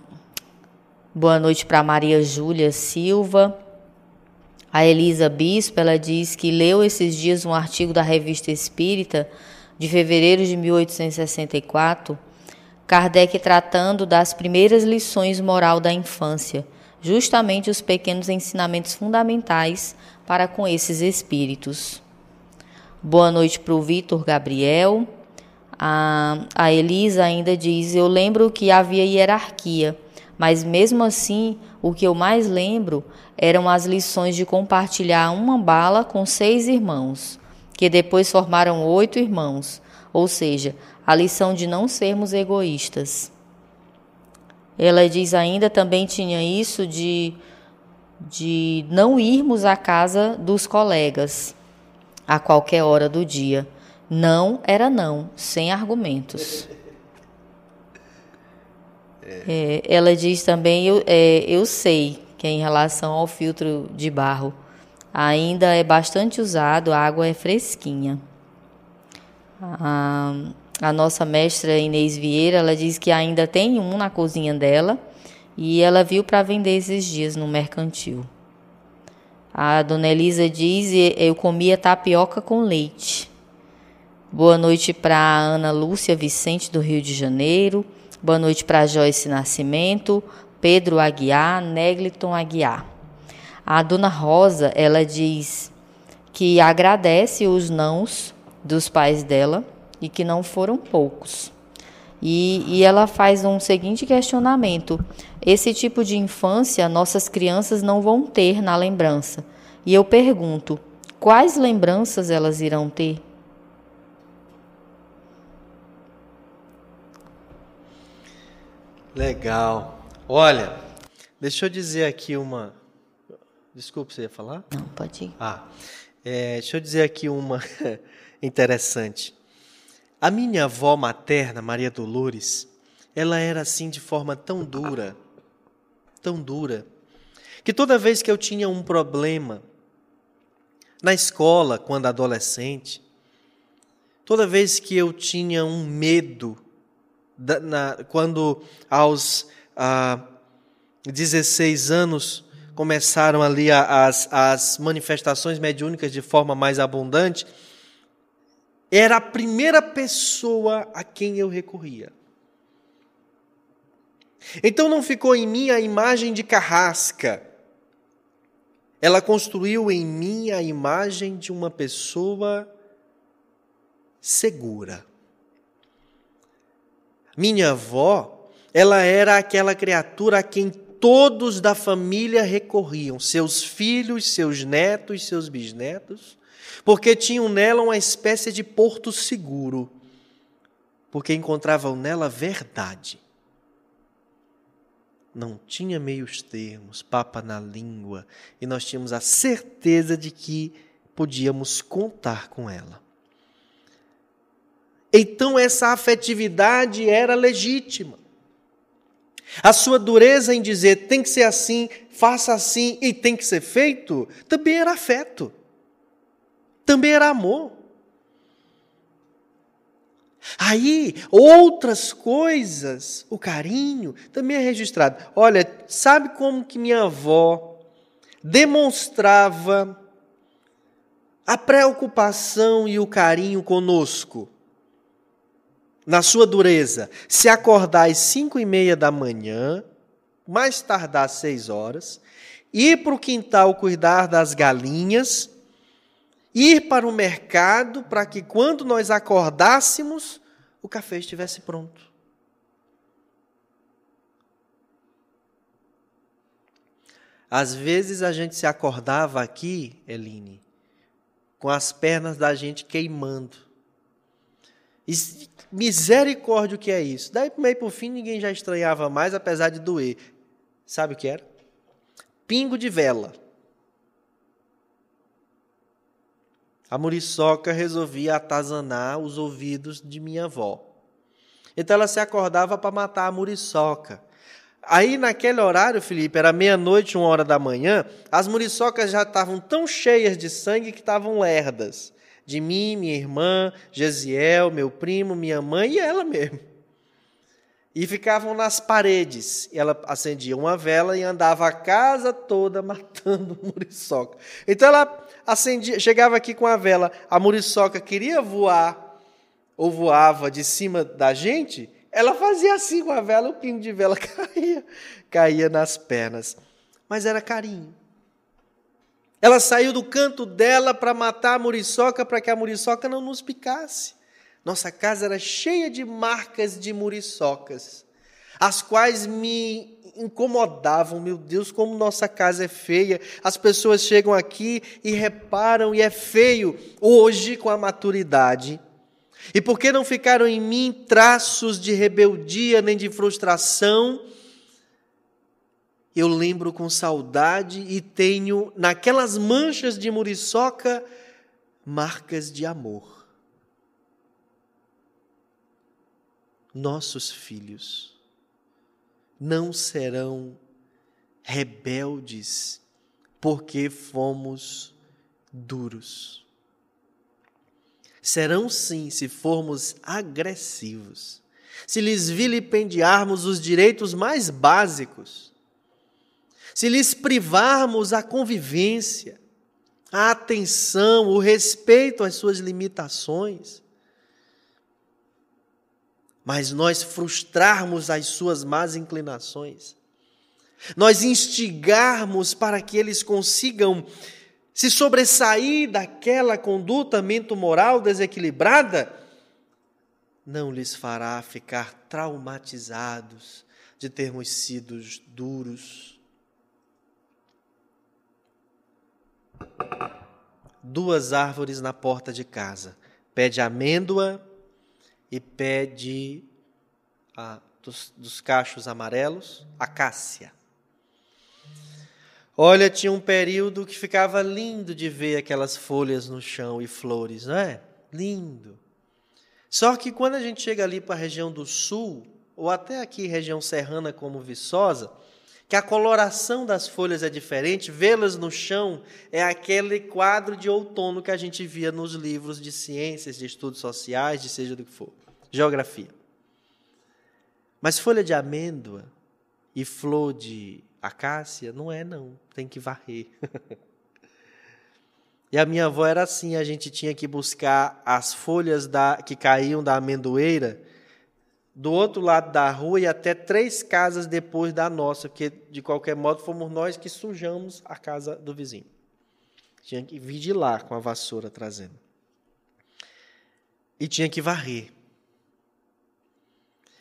boa noite para Maria Júlia Silva. A Elisa Bispo, ela diz que leu esses dias um artigo da Revista Espírita de fevereiro de 1864, Kardec tratando das primeiras lições moral da infância justamente os pequenos ensinamentos fundamentais para com esses espíritos. Boa noite para o Vitor Gabriel. A, a Elisa ainda diz: Eu lembro que havia hierarquia, mas mesmo assim, o que eu mais lembro eram as lições de compartilhar uma bala com seis irmãos, que depois formaram oito irmãos, ou seja, a lição de não sermos egoístas. Ela diz ainda também tinha isso de, de não irmos à casa dos colegas a qualquer hora do dia. Não era não, sem argumentos. É, ela diz também, eu, é, eu sei que em relação ao filtro de barro, ainda é bastante usado, a água é fresquinha. Ah, a nossa mestra Inês Vieira, ela diz que ainda tem um na cozinha dela e ela viu para vender esses dias no mercantil. A dona Elisa diz: Eu comia tapioca com leite. Boa noite para Ana Lúcia Vicente, do Rio de Janeiro. Boa noite para Joyce Nascimento, Pedro Aguiar, Negliton Aguiar. A dona Rosa, ela diz que agradece os nãos dos pais dela e que não foram poucos. E, e ela faz um seguinte questionamento: esse tipo de infância nossas crianças não vão ter na lembrança. E eu pergunto: quais lembranças elas irão ter? Legal. Olha, deixa eu dizer aqui uma. Desculpa, você ia falar? Não, pode ir. Ah, é, deixa eu dizer aqui uma interessante. A minha avó materna, Maria Dolores, ela era assim de forma tão dura, tão dura, que toda vez que eu tinha um problema na escola, quando adolescente, toda vez que eu tinha um medo, da, na, quando aos ah, 16 anos começaram ali as, as manifestações mediúnicas de forma mais abundante, era a primeira pessoa a quem eu recorria. Então não ficou em mim a imagem de carrasca. Ela construiu em mim a imagem de uma pessoa segura. Minha avó, ela era aquela criatura a quem todos da família recorriam, seus filhos, seus netos, seus bisnetos, porque tinham nela uma espécie de porto seguro, porque encontravam nela verdade. Não tinha meios termos, papa na língua, e nós tínhamos a certeza de que podíamos contar com ela. Então essa afetividade era legítima. A sua dureza em dizer tem que ser assim, faça assim e tem que ser feito, também era afeto. Também era amor. Aí, outras coisas, o carinho, também é registrado. Olha, sabe como que minha avó demonstrava a preocupação e o carinho conosco? na sua dureza, se acordar às cinco e meia da manhã, mais tardar às seis horas, ir para o quintal cuidar das galinhas, ir para o mercado para que quando nós acordássemos, o café estivesse pronto. Às vezes a gente se acordava aqui, Eline, com as pernas da gente queimando. Misericórdia o que é isso. Daí meio para o fim ninguém já estranhava mais, apesar de doer. Sabe o que era? Pingo de vela. A muriçoca resolvia atazanar os ouvidos de minha avó. Então ela se acordava para matar a muriçoca. Aí naquele horário, Felipe, era meia-noite, uma hora da manhã, as muriçocas já estavam tão cheias de sangue que estavam lerdas de mim, minha irmã, Gesiel, meu primo, minha mãe e ela mesmo. E ficavam nas paredes. Ela acendia uma vela e andava a casa toda matando muriçoca. Então ela acendia, chegava aqui com a vela, a muriçoca queria voar ou voava de cima da gente, ela fazia assim com a vela, o pino de vela caía, caía nas pernas. Mas era carinho. Ela saiu do canto dela para matar a muriçoca, para que a muriçoca não nos picasse. Nossa casa era cheia de marcas de muriçocas, as quais me incomodavam. Meu Deus, como nossa casa é feia. As pessoas chegam aqui e reparam, e é feio. Hoje, com a maturidade, e porque não ficaram em mim traços de rebeldia nem de frustração, eu lembro com saudade e tenho naquelas manchas de muriçoca marcas de amor. Nossos filhos não serão rebeldes porque fomos duros. Serão sim se formos agressivos, se lhes vilipendiarmos os direitos mais básicos se lhes privarmos a convivência, a atenção, o respeito às suas limitações, mas nós frustrarmos as suas más inclinações, nós instigarmos para que eles consigam se sobressair daquela conduta mento-moral desequilibrada, não lhes fará ficar traumatizados de termos sido duros. Duas árvores na porta de casa: pé de amêndoa e pé de ah, dos, dos cachos amarelos, acácia. Olha, tinha um período que ficava lindo de ver aquelas folhas no chão e flores, não é? Lindo. Só que quando a gente chega ali para a região do sul, ou até aqui região serrana como Viçosa, que a coloração das folhas é diferente, vê-las no chão é aquele quadro de outono que a gente via nos livros de ciências, de estudos sociais, de seja do que for, geografia. Mas folha de amêndoa e flor de A Cássia? Não é, não. Tem que varrer. e a minha avó era assim: a gente tinha que buscar as folhas da, que caíam da amendoeira do outro lado da rua e até três casas depois da nossa, porque de qualquer modo fomos nós que sujamos a casa do vizinho. Tinha que vir de lá com a vassoura trazendo. E tinha que varrer.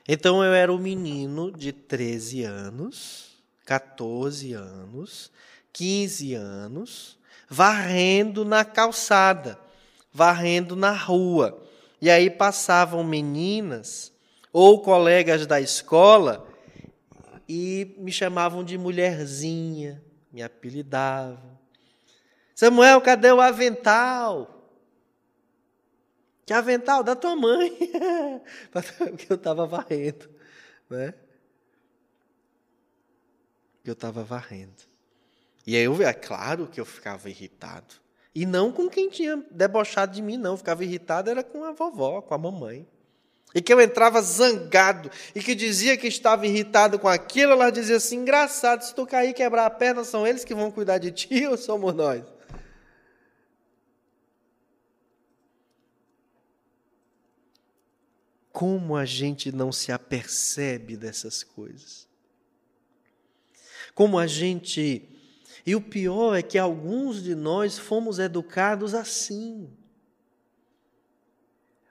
Então eu era um menino de 13 anos, 14 anos, 15 anos, varrendo na calçada, varrendo na rua. E aí passavam meninas ou colegas da escola e me chamavam de mulherzinha, me apelidavam. Samuel, cadê o avental? Que avental? Da tua mãe. Porque eu estava varrendo. Né? Eu estava varrendo. E aí, eu, é claro que eu ficava irritado. E não com quem tinha debochado de mim, não. Eu ficava irritado era com a vovó, com a mamãe. E que eu entrava zangado e que dizia que estava irritado com aquilo, ela dizia assim: engraçado, se tu cair e quebrar a perna, são eles que vão cuidar de ti ou somos nós? Como a gente não se apercebe dessas coisas? Como a gente. E o pior é que alguns de nós fomos educados assim.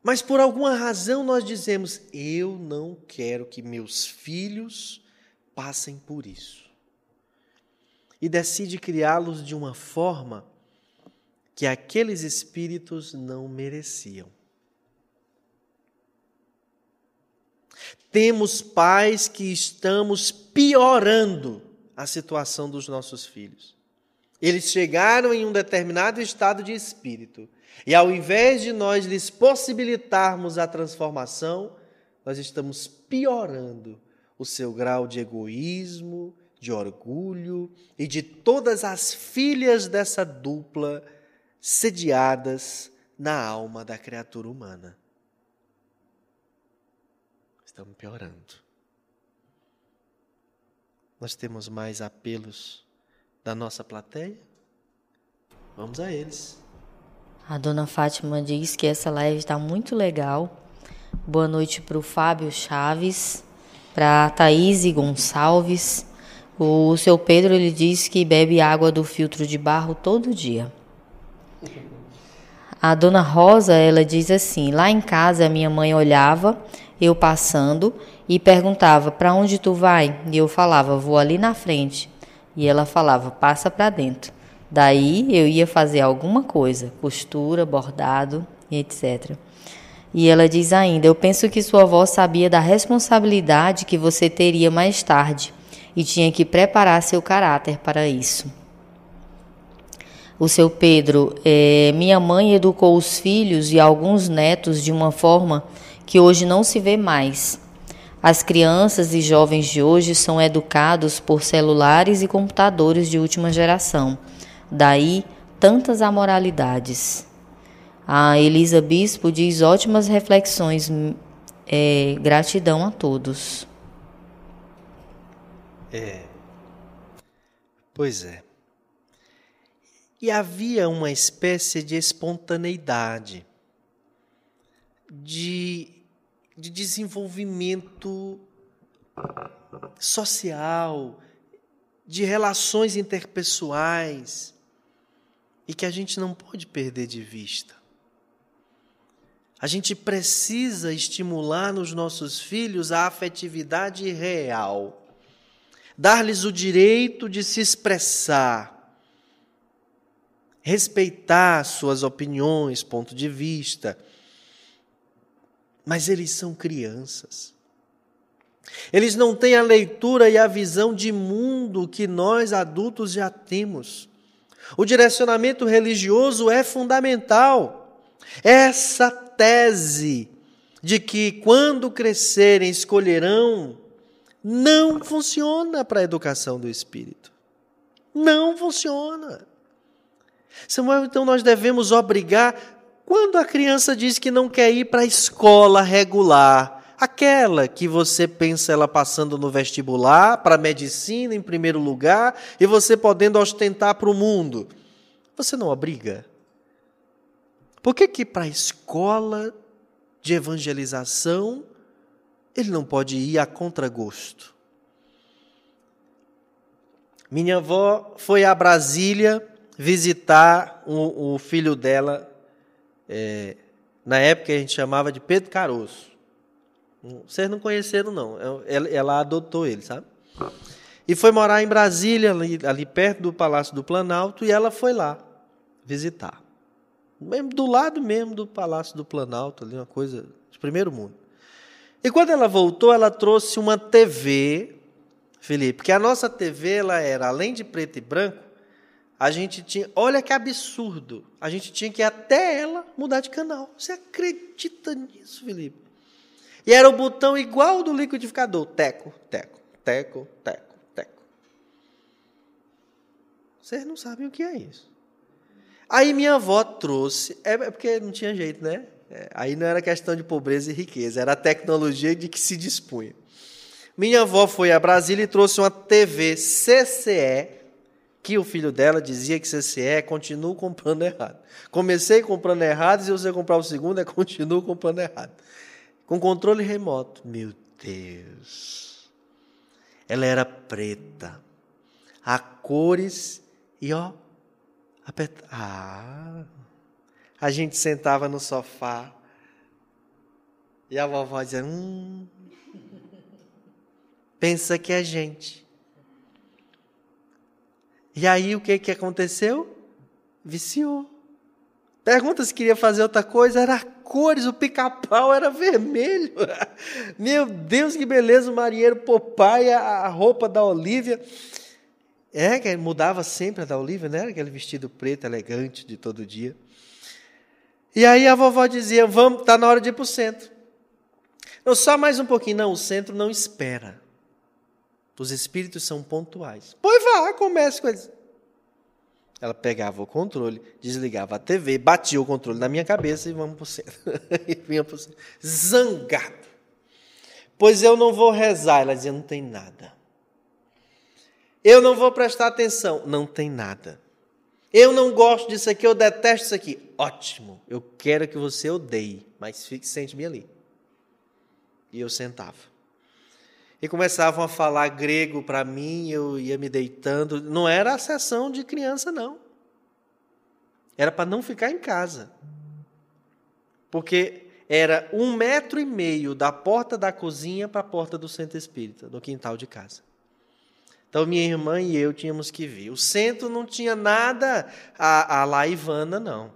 Mas por alguma razão nós dizemos: eu não quero que meus filhos passem por isso. E decide criá-los de uma forma que aqueles espíritos não mereciam. Temos pais que estamos piorando a situação dos nossos filhos. Eles chegaram em um determinado estado de espírito e ao invés de nós lhes possibilitarmos a transformação, nós estamos piorando o seu grau de egoísmo, de orgulho e de todas as filhas dessa dupla sediadas na alma da criatura humana. Estamos piorando. Nós temos mais apelos da nossa plateia? Vamos a eles. A dona Fátima diz que essa live está muito legal. Boa noite para o Fábio Chaves, para a Thaís Gonçalves. O seu Pedro ele diz que bebe água do filtro de barro todo dia. A dona Rosa ela diz assim: lá em casa minha mãe olhava eu passando e perguntava para onde tu vai e eu falava vou ali na frente e ela falava passa para dentro. Daí eu ia fazer alguma coisa, costura, bordado e etc. E ela diz ainda: Eu penso que sua avó sabia da responsabilidade que você teria mais tarde e tinha que preparar seu caráter para isso. O seu Pedro, é, minha mãe educou os filhos e alguns netos de uma forma que hoje não se vê mais. As crianças e jovens de hoje são educados por celulares e computadores de última geração Daí tantas amoralidades. A Elisa Bispo diz ótimas reflexões. É, gratidão a todos. É. Pois é. E havia uma espécie de espontaneidade, de, de desenvolvimento social, de relações interpessoais e que a gente não pode perder de vista. A gente precisa estimular nos nossos filhos a afetividade real, dar-lhes o direito de se expressar, respeitar suas opiniões, ponto de vista. Mas eles são crianças. Eles não têm a leitura e a visão de mundo que nós adultos já temos. O direcionamento religioso é fundamental. Essa tese de que quando crescerem escolherão não funciona para a educação do espírito. Não funciona. Samuel, então nós devemos obrigar. Quando a criança diz que não quer ir para a escola regular, Aquela que você pensa ela passando no vestibular, para medicina em primeiro lugar, e você podendo ostentar para o mundo. Você não obriga? Por que que para a escola de evangelização ele não pode ir a contragosto? Minha avó foi a Brasília visitar o, o filho dela, é, na época a gente chamava de Pedro Caroço. Vocês não conheceram, não. Ela, ela adotou ele, sabe? E foi morar em Brasília, ali, ali, perto do Palácio do Planalto, e ela foi lá visitar. Mesmo, do lado mesmo do Palácio do Planalto, ali, uma coisa de primeiro mundo. E quando ela voltou, ela trouxe uma TV, Felipe, porque a nossa TV ela era, além de preto e branco, a gente tinha. Olha que absurdo! A gente tinha que ir até ela mudar de canal. Você acredita nisso, Felipe? E era o botão igual do liquidificador: teco, teco, teco, teco, teco. Vocês não sabem o que é isso. Aí minha avó trouxe. É, é porque não tinha jeito, né? É, aí não era questão de pobreza e riqueza, era a tecnologia de que se dispunha. Minha avó foi a Brasília e trouxe uma TV CCE que o filho dela dizia que CCE é continuo comprando errado. Comecei comprando errado, se você comprar o segundo, é continuo comprando errado. Com controle remoto. Meu Deus. Ela era preta. A cores e ó, aperta. Ah. A gente sentava no sofá e a vovó dizia: Hum, pensa que é gente. E aí o que, que aconteceu? Viciou. Pergunta se queria fazer outra coisa, era cores, o pica-pau era vermelho. Meu Deus, que beleza, o marinheiro Popeye, a roupa da Olivia. É, que mudava sempre a da Olivia, né? Aquele vestido preto, elegante, de todo dia. E aí a vovó dizia, vamos, tá na hora de ir para o centro. Não, só mais um pouquinho. Não, o centro não espera. Os espíritos são pontuais. Pois vá, comece com eles. Ela pegava o controle, desligava a TV, batia o controle na minha cabeça e vamos para centro. e vinha para o centro. Zangado. Pois eu não vou rezar. Ela dizia: não tem nada. Eu não vou prestar atenção. Não tem nada. Eu não gosto disso aqui, eu detesto isso aqui. Ótimo. Eu quero que você odeie, mas fique, sente-me ali. E eu sentava e começavam a falar grego para mim, eu ia me deitando. Não era a sessão de criança, não. Era para não ficar em casa. Porque era um metro e meio da porta da cozinha para a porta do centro espírita, do quintal de casa. Então, minha irmã e eu tínhamos que vir. O centro não tinha nada a, a lá Ivana, não.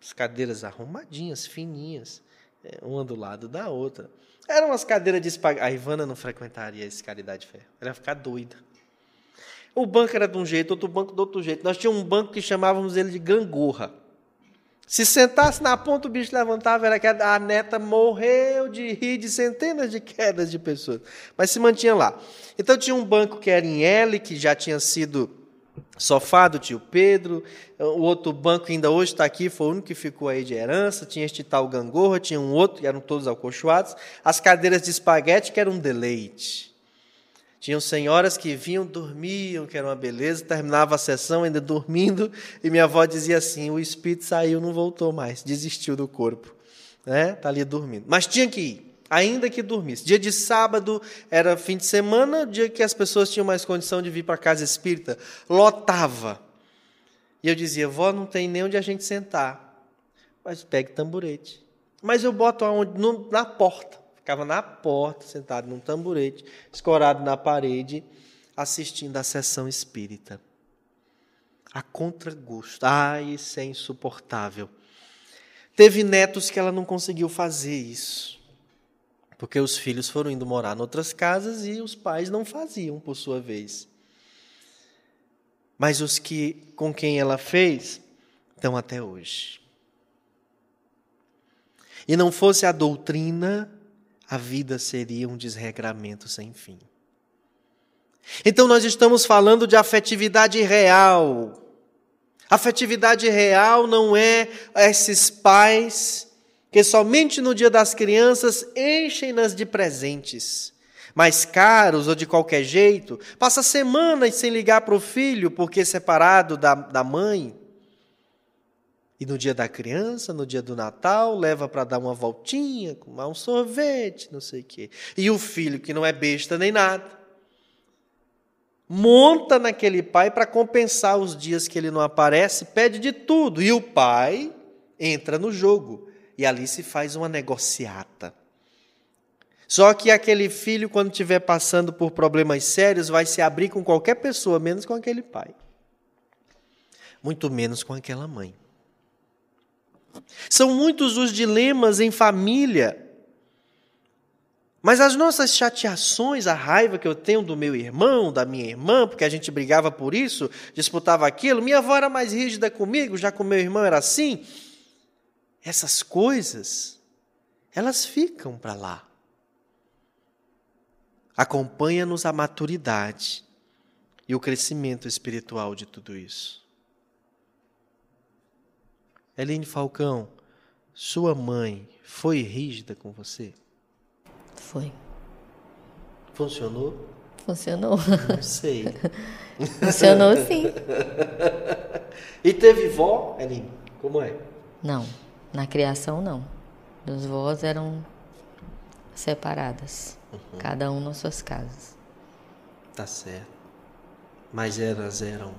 As cadeiras arrumadinhas, fininhas, é, uma do lado da outra. Eram umas cadeiras de espaguete. A Ivana não frequentaria esse Caridade de Fé. Ela ia ficar doida. O banco era de um jeito, outro banco de outro jeito. Nós tínhamos um banco que chamávamos ele de gangorra. Se sentasse na ponta, o bicho levantava, era que a neta morreu de rir de centenas de quedas de pessoas. Mas se mantinha lá. Então tinha um banco que era em L, que já tinha sido sofá do tio Pedro, o outro banco ainda hoje está aqui, foi o único que ficou aí de herança, tinha este tal gangorra, tinha um outro, eram todos alcochoados, as cadeiras de espaguete, que era um deleite. Tinham senhoras que vinham, dormiam, que era uma beleza, terminava a sessão ainda dormindo, e minha avó dizia assim, o espírito saiu, não voltou mais, desistiu do corpo. Né? Está ali dormindo. Mas tinha que ir ainda que dormisse. Dia de sábado era fim de semana, dia que as pessoas tinham mais condição de vir para a casa espírita, lotava. E eu dizia, vó, não tem nem onde a gente sentar. Mas pegue tamborete. Mas eu boto aonde? No, na porta. Ficava na porta, sentado num tamborete, escorado na parede, assistindo a sessão espírita. A contragosto. Ai, isso é insuportável. Teve netos que ela não conseguiu fazer isso. Porque os filhos foram indo morar em outras casas e os pais não faziam, por sua vez. Mas os que com quem ela fez estão até hoje. E não fosse a doutrina, a vida seria um desregramento sem fim. Então nós estamos falando de afetividade real. Afetividade real não é esses pais que somente no dia das crianças enchem-nas de presentes mais caros ou de qualquer jeito, passa semanas sem ligar para o filho porque é separado da, da mãe. E no dia da criança, no dia do Natal, leva para dar uma voltinha, tomar um sorvete, não sei o quê. E o filho, que não é besta nem nada, monta naquele pai para compensar os dias que ele não aparece, pede de tudo. E o pai entra no jogo. E ali se faz uma negociata. Só que aquele filho, quando estiver passando por problemas sérios, vai se abrir com qualquer pessoa, menos com aquele pai. Muito menos com aquela mãe. São muitos os dilemas em família. Mas as nossas chateações, a raiva que eu tenho do meu irmão, da minha irmã, porque a gente brigava por isso, disputava aquilo, minha avó era mais rígida comigo, já o meu irmão era assim. Essas coisas, elas ficam para lá. Acompanha-nos a maturidade e o crescimento espiritual de tudo isso. Eline Falcão, sua mãe foi rígida com você? Foi. Funcionou? Funcionou. Não sei. Funcionou sim. e teve vó, Eline? Como é? Não, na criação não. Os vós eram separadas. Uhum. Cada um nas suas casas. Tá certo. Mas elas eram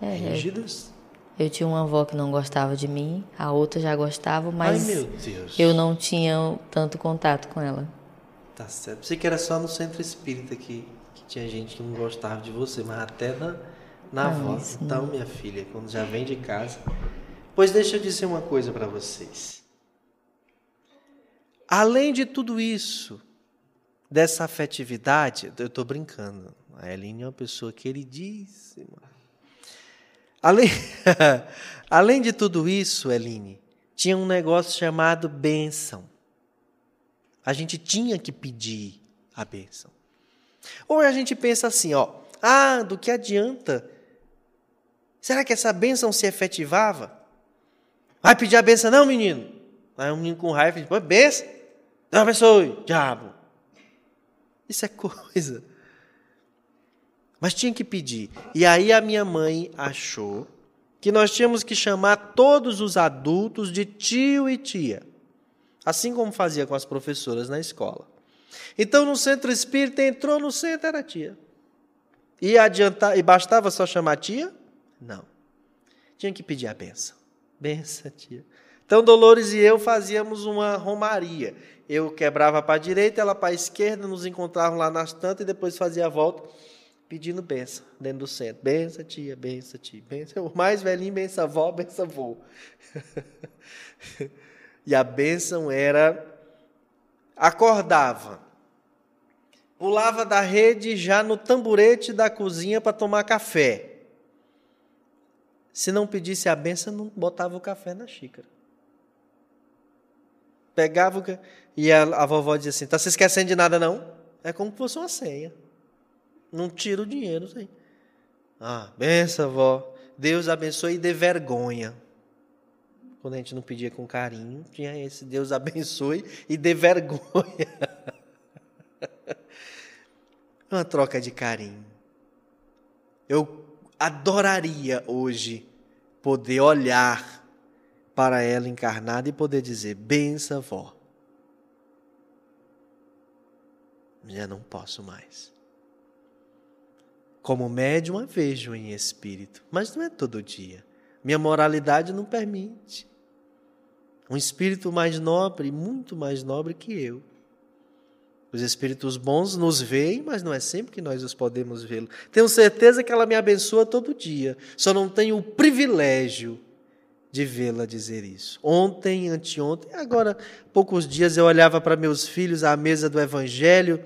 é, rígidas? Eu tinha uma avó que não gostava de mim, a outra já gostava, mas Ai, eu não tinha tanto contato com ela. Tá certo. Pensei que era só no centro espírita que, que tinha gente que não gostava de você, mas até na, na não, avó. Então, não. minha filha, quando já vem de casa. Pois deixa eu dizer uma coisa para vocês. Além de tudo isso, dessa afetividade, eu estou brincando. A Eline é uma pessoa queridíssima. Além, além de tudo isso, Eline, tinha um negócio chamado bênção. A gente tinha que pedir a bênção. Ou a gente pensa assim, ó, ah, do que adianta? Será que essa bênção se efetivava? Vai pedir a bênção, não, menino? Aí um menino com raiva diz, bênção? Deus abençoe, diabo. Isso é coisa. Mas tinha que pedir. E aí a minha mãe achou que nós tínhamos que chamar todos os adultos de tio e tia. Assim como fazia com as professoras na escola. Então, no centro espírita, entrou no centro, era tia. E, adiantar, e bastava só chamar tia? Não. Tinha que pedir a benção. Benção, tia. Então, Dolores e eu fazíamos uma romaria. Eu quebrava para a direita, ela para a esquerda, nos encontravam lá nas tantas e depois fazia a volta pedindo benção dentro do centro. Benção, tia, benção, tia, benção. O mais velhinho, benção, avó, benção, avô. e a benção era acordava, pulava da rede já no tamborete da cozinha para tomar café. Se não pedisse a benção, não botava o café na xícara. Pegava o... e a, a vovó dizia assim: tá se esquecendo de nada não? É como se fosse uma senha. Não tira o dinheiro, sei. Ah, benção, vó. Deus abençoe e dê vergonha. Quando a gente não pedia com carinho, tinha esse Deus abençoe e dê vergonha. Uma troca de carinho. Eu adoraria hoje poder olhar para ela encarnada e poder dizer: benção, vó. Já não posso mais. Como médium, a vejo em espírito, mas não é todo dia. Minha moralidade não permite. Um espírito mais nobre, muito mais nobre que eu. Os espíritos bons nos veem, mas não é sempre que nós os podemos vê-lo. Tenho certeza que ela me abençoa todo dia. Só não tenho o privilégio de vê-la dizer isso. Ontem, anteontem, agora, poucos dias eu olhava para meus filhos à mesa do Evangelho,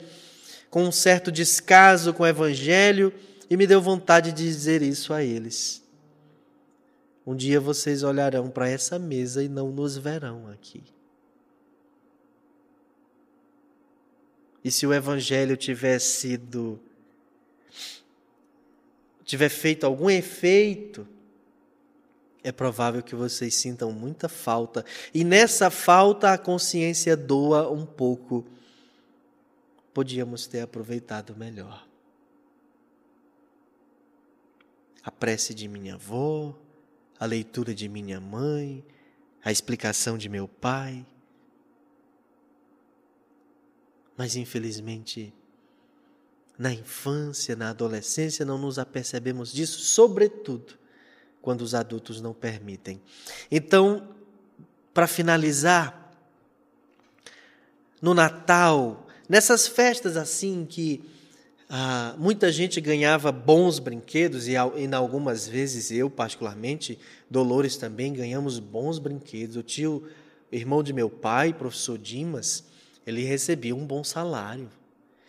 com um certo descaso com o Evangelho, e me deu vontade de dizer isso a eles. Um dia vocês olharão para essa mesa e não nos verão aqui. E se o Evangelho tiver sido. tiver feito algum efeito, é provável que vocês sintam muita falta. E nessa falta a consciência doa um pouco. Podíamos ter aproveitado melhor. A prece de minha avó, a leitura de minha mãe, a explicação de meu pai. Mas infelizmente, na infância, na adolescência, não nos apercebemos disso, sobretudo quando os adultos não permitem. Então, para finalizar, no Natal, nessas festas assim que ah, muita gente ganhava bons brinquedos, e, e algumas vezes eu, particularmente, Dolores também, ganhamos bons brinquedos. O tio, irmão de meu pai, professor Dimas, ele recebia um bom salário.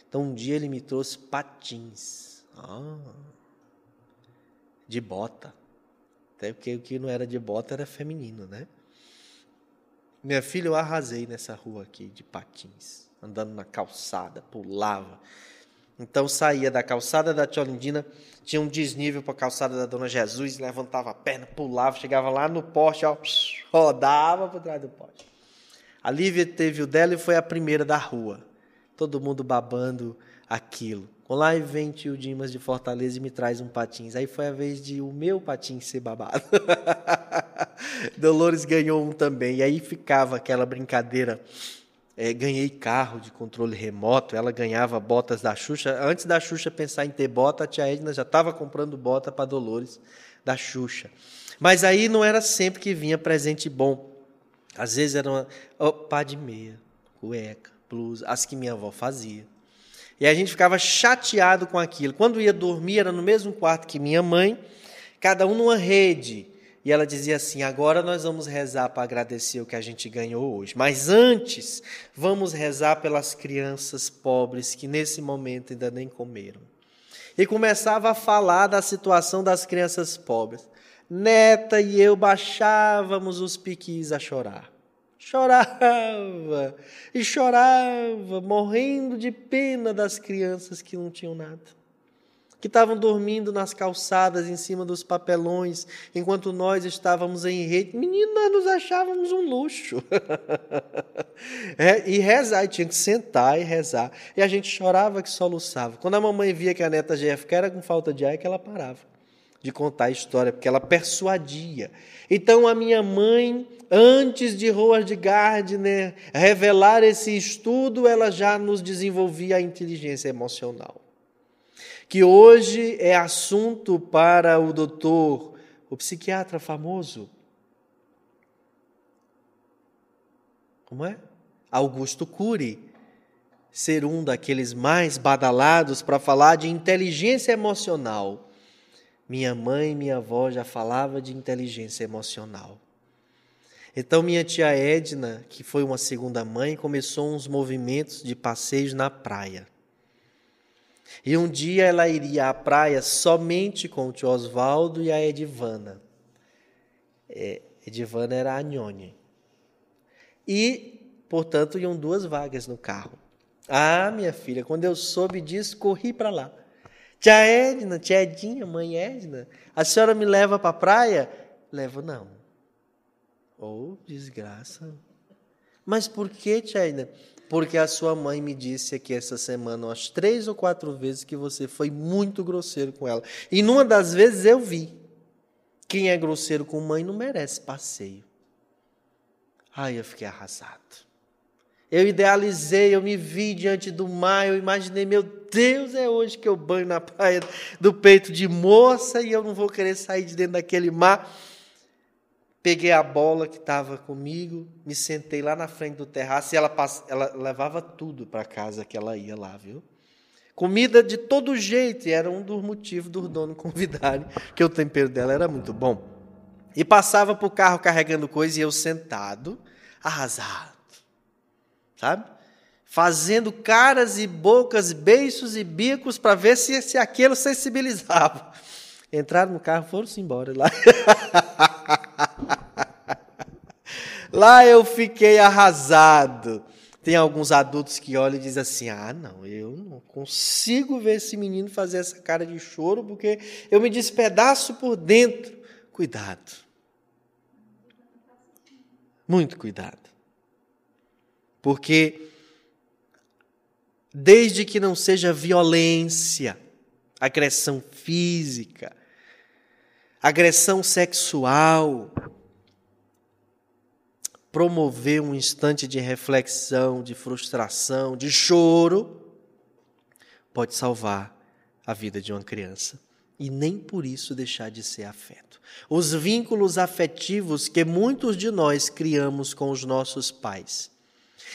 Então um dia ele me trouxe patins. Ah, de bota. Até porque o que não era de bota era feminino, né? Minha filha, eu arrasei nessa rua aqui de patins, andando na calçada, pulava. Então saía da calçada da Tiolindina, tinha um desnível para a calçada da Dona Jesus, levantava a perna, pulava, chegava lá no poste, ó, rodava por trás do poste. A Lívia teve o dela e foi a primeira da rua. Todo mundo babando aquilo. Olá e vem tio Dimas de Fortaleza e me traz um patins. Aí foi a vez de o meu patins ser babado. Dolores ganhou um também. E aí ficava aquela brincadeira. É, ganhei carro de controle remoto, ela ganhava botas da Xuxa. Antes da Xuxa pensar em ter bota, a tia Edna já estava comprando bota para Dolores da Xuxa. Mas aí não era sempre que vinha presente bom. Às vezes era uma oh, pá de meia, cueca, blusa, as que minha avó fazia. E a gente ficava chateado com aquilo. Quando ia dormir, era no mesmo quarto que minha mãe, cada um numa rede. E ela dizia assim: agora nós vamos rezar para agradecer o que a gente ganhou hoje. Mas antes, vamos rezar pelas crianças pobres que nesse momento ainda nem comeram. E começava a falar da situação das crianças pobres. Neta e eu baixávamos os piquis a chorar. Chorava e chorava, morrendo de pena das crianças que não tinham nada, que estavam dormindo nas calçadas em cima dos papelões, enquanto nós estávamos em rede. Menino, nós nos achávamos um luxo. é, e rezar, tinha que sentar e rezar. E a gente chorava que soluçava. Quando a mamãe via que a neta já era com falta de ar, é que ela parava de contar a história, porque ela persuadia. Então a minha mãe, antes de Howard Gardner revelar esse estudo, ela já nos desenvolvia a inteligência emocional. Que hoje é assunto para o doutor, o psiquiatra famoso. Como é? Augusto Cury ser um daqueles mais badalados para falar de inteligência emocional. Minha mãe e minha avó já falava de inteligência emocional. Então minha tia Edna, que foi uma segunda mãe, começou uns movimentos de passeios na praia. E um dia ela iria à praia somente com o tio Oswaldo e a Edivana. É, Edivana era a Nhone. E, portanto, iam duas vagas no carro. Ah, minha filha, quando eu soube disso, corri para lá. Tia Edna, tia Edinha, mãe Edna, a senhora me leva para a praia? Levo, não. Ou oh, desgraça. Mas por que, tia Edna? Porque a sua mãe me disse aqui essa semana, umas três ou quatro vezes, que você foi muito grosseiro com ela. E numa das vezes eu vi. Quem é grosseiro com mãe não merece passeio. Ai, eu fiquei arrasado. Eu idealizei, eu me vi diante do mar, eu imaginei, meu Deus, é hoje que eu banho na praia do peito de moça e eu não vou querer sair de dentro daquele mar. Peguei a bola que estava comigo, me sentei lá na frente do terraço e ela, ela levava tudo para casa que ela ia lá, viu? Comida de todo jeito, e era um dos motivos dos donos convidarem, que o tempero dela era muito bom. E passava para o carro carregando coisa e eu sentado, arrasado sabe? Fazendo caras e bocas, beiços e bicos para ver se, se aquilo sensibilizava. Entraram no carro, foram-se embora lá. lá eu fiquei arrasado. Tem alguns adultos que olham e dizem assim: ah, não, eu não consigo ver esse menino fazer essa cara de choro porque eu me despedaço por dentro. Cuidado. Muito cuidado. Porque, desde que não seja violência, agressão física, agressão sexual, promover um instante de reflexão, de frustração, de choro, pode salvar a vida de uma criança e nem por isso deixar de ser afeto. Os vínculos afetivos que muitos de nós criamos com os nossos pais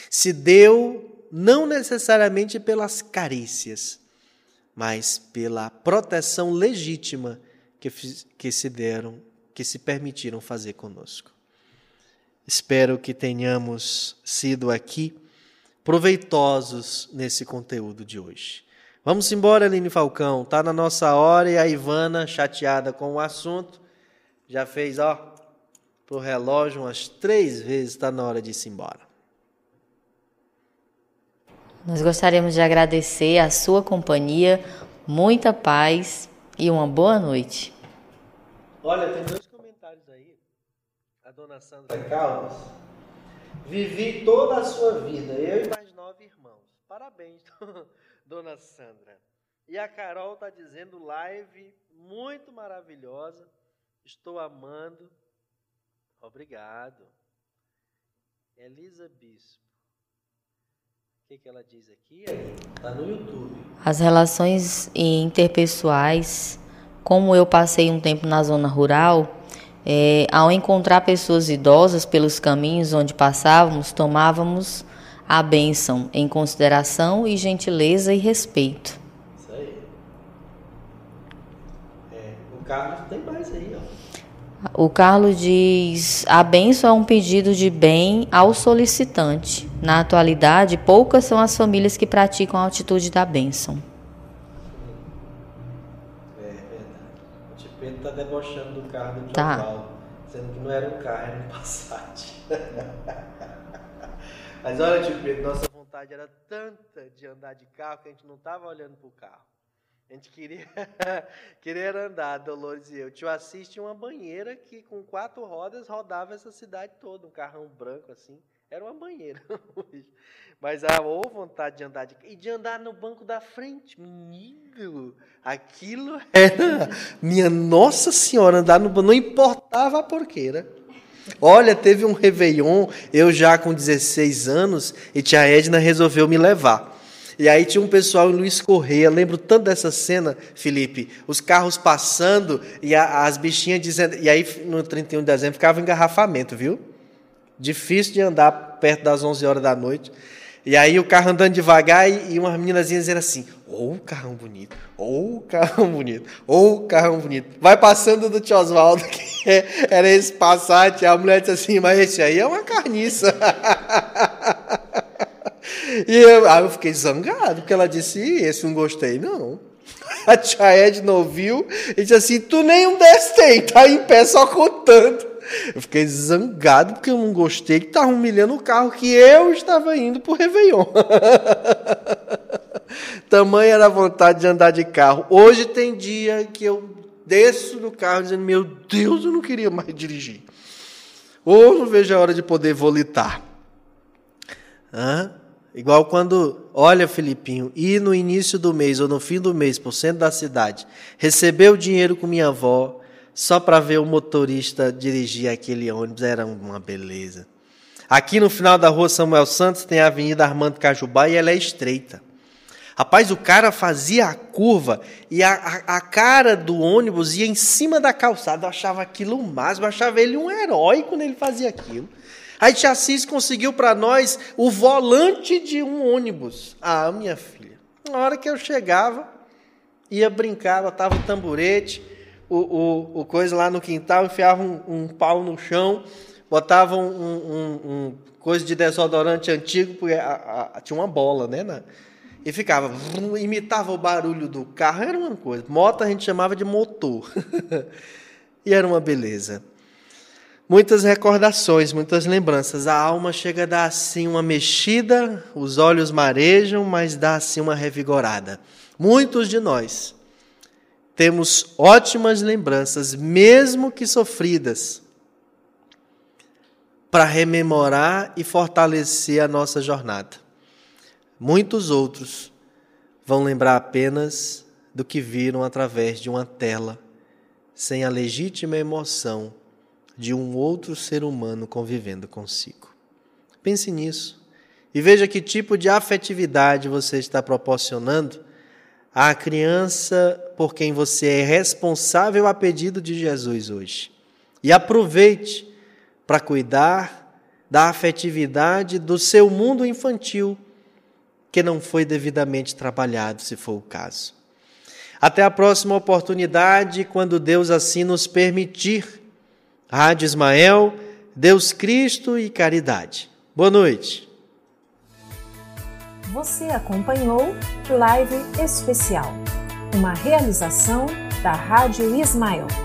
se deu não necessariamente pelas carícias, mas pela proteção legítima que, que se deram, que se permitiram fazer conosco. Espero que tenhamos sido aqui proveitosos nesse conteúdo de hoje. Vamos embora, Aline Falcão. Tá na nossa hora e a Ivana, chateada com o assunto, já fez, ó, pro relógio umas três vezes, está na hora de ir embora. Nós gostaríamos de agradecer a sua companhia, muita paz e uma boa noite. Olha, tem dois dona Sandra Caldas, vivi toda a sua vida, eu e mais nove irmãos. Parabéns, dona Sandra. E a Carol está dizendo live muito maravilhosa. Estou amando. Obrigado. Elisa Bispo. O que, que ela diz aqui? Está no YouTube. As relações interpessoais, como eu passei um tempo na zona rural, é, ao encontrar pessoas idosas pelos caminhos onde passávamos, tomávamos a bênção em consideração e gentileza e respeito. Isso aí. É, o Carlos tem mais aí, ó. O Carlos diz: a bênção é um pedido de bem ao solicitante. Na atualidade, poucas são as famílias que praticam a atitude da bênção. Pedro está debochando do carro do tá. Oswaldo, sendo que não era um carro, era um Passat. Mas olha, tio Pedro, nossa vontade era tanta de andar de carro que a gente não estava olhando para o carro. A gente queria, queria andar, Dolores e eu. Tio assiste uma banheira que com quatro rodas rodava essa cidade toda, um carrão branco assim. Era uma banheira. Mas a ou vontade de andar de, e de andar no banco da frente. Menino, aquilo era minha Nossa Senhora andar no banco, não importava a porqueira. Olha, teve um Réveillon, eu já com 16 anos, e tia Edna resolveu me levar. E aí tinha um pessoal em Luiz Correia, lembro tanto dessa cena, Felipe, os carros passando e a, as bichinhas dizendo. E aí no 31 de dezembro ficava engarrafamento, viu? Difícil de andar perto das 11 horas da noite. E aí o carro andando devagar e, e umas meninazinhas dizendo assim: Ô oh, carrão bonito, ô oh, carrão bonito, ô oh, carrão bonito. Vai passando do tio Oswaldo, que era esse Passat. A mulher disse assim: Mas esse aí é uma carniça. e eu, aí eu fiquei zangado, porque ela disse: Esse não gostei, não. A tia Edna ouviu e disse assim: Tu nem um desse tem, tá em pé só contando. Eu fiquei zangado porque eu não gostei que estava humilhando o carro que eu estava indo para o Réveillon. Tamanha era a vontade de andar de carro. Hoje tem dia que eu desço do carro dizendo: Meu Deus, eu não queria mais dirigir. Ou não vejo a hora de poder volitar. Hã? Igual quando, olha, Filipinho, ir no início do mês ou no fim do mês por centro da cidade, receber o dinheiro com minha avó, só para ver o motorista dirigir aquele ônibus era uma beleza. Aqui no final da rua Samuel Santos tem a Avenida Armando Cajubá e ela é estreita. Rapaz, o cara fazia a curva e a, a, a, cara do ônibus ia em cima da calçada. Eu achava aquilo o máximo, eu achava ele um herói quando ele fazia aquilo. Aí Chassis conseguiu para nós o volante de um ônibus. Ah, minha filha. Na hora que eu chegava, ia brincar, botava o tamborete, o, o, o coisa lá no quintal, enfiava um, um pau no chão, botava um, um, um, coisa de desodorante antigo, porque a, a, tinha uma bola, né? Na, e ficava, imitava o barulho do carro, era uma coisa. Moto a gente chamava de motor. e era uma beleza. Muitas recordações, muitas lembranças. A alma chega a dar assim uma mexida, os olhos marejam, mas dá assim uma revigorada. Muitos de nós temos ótimas lembranças, mesmo que sofridas, para rememorar e fortalecer a nossa jornada. Muitos outros vão lembrar apenas do que viram através de uma tela, sem a legítima emoção de um outro ser humano convivendo consigo. Pense nisso e veja que tipo de afetividade você está proporcionando à criança por quem você é responsável a pedido de Jesus hoje. E aproveite para cuidar da afetividade do seu mundo infantil que não foi devidamente trabalhado, se for o caso. Até a próxima oportunidade, quando Deus assim nos permitir. Rádio Ismael, Deus Cristo e Caridade. Boa noite. Você acompanhou Live Especial, uma realização da Rádio Ismael.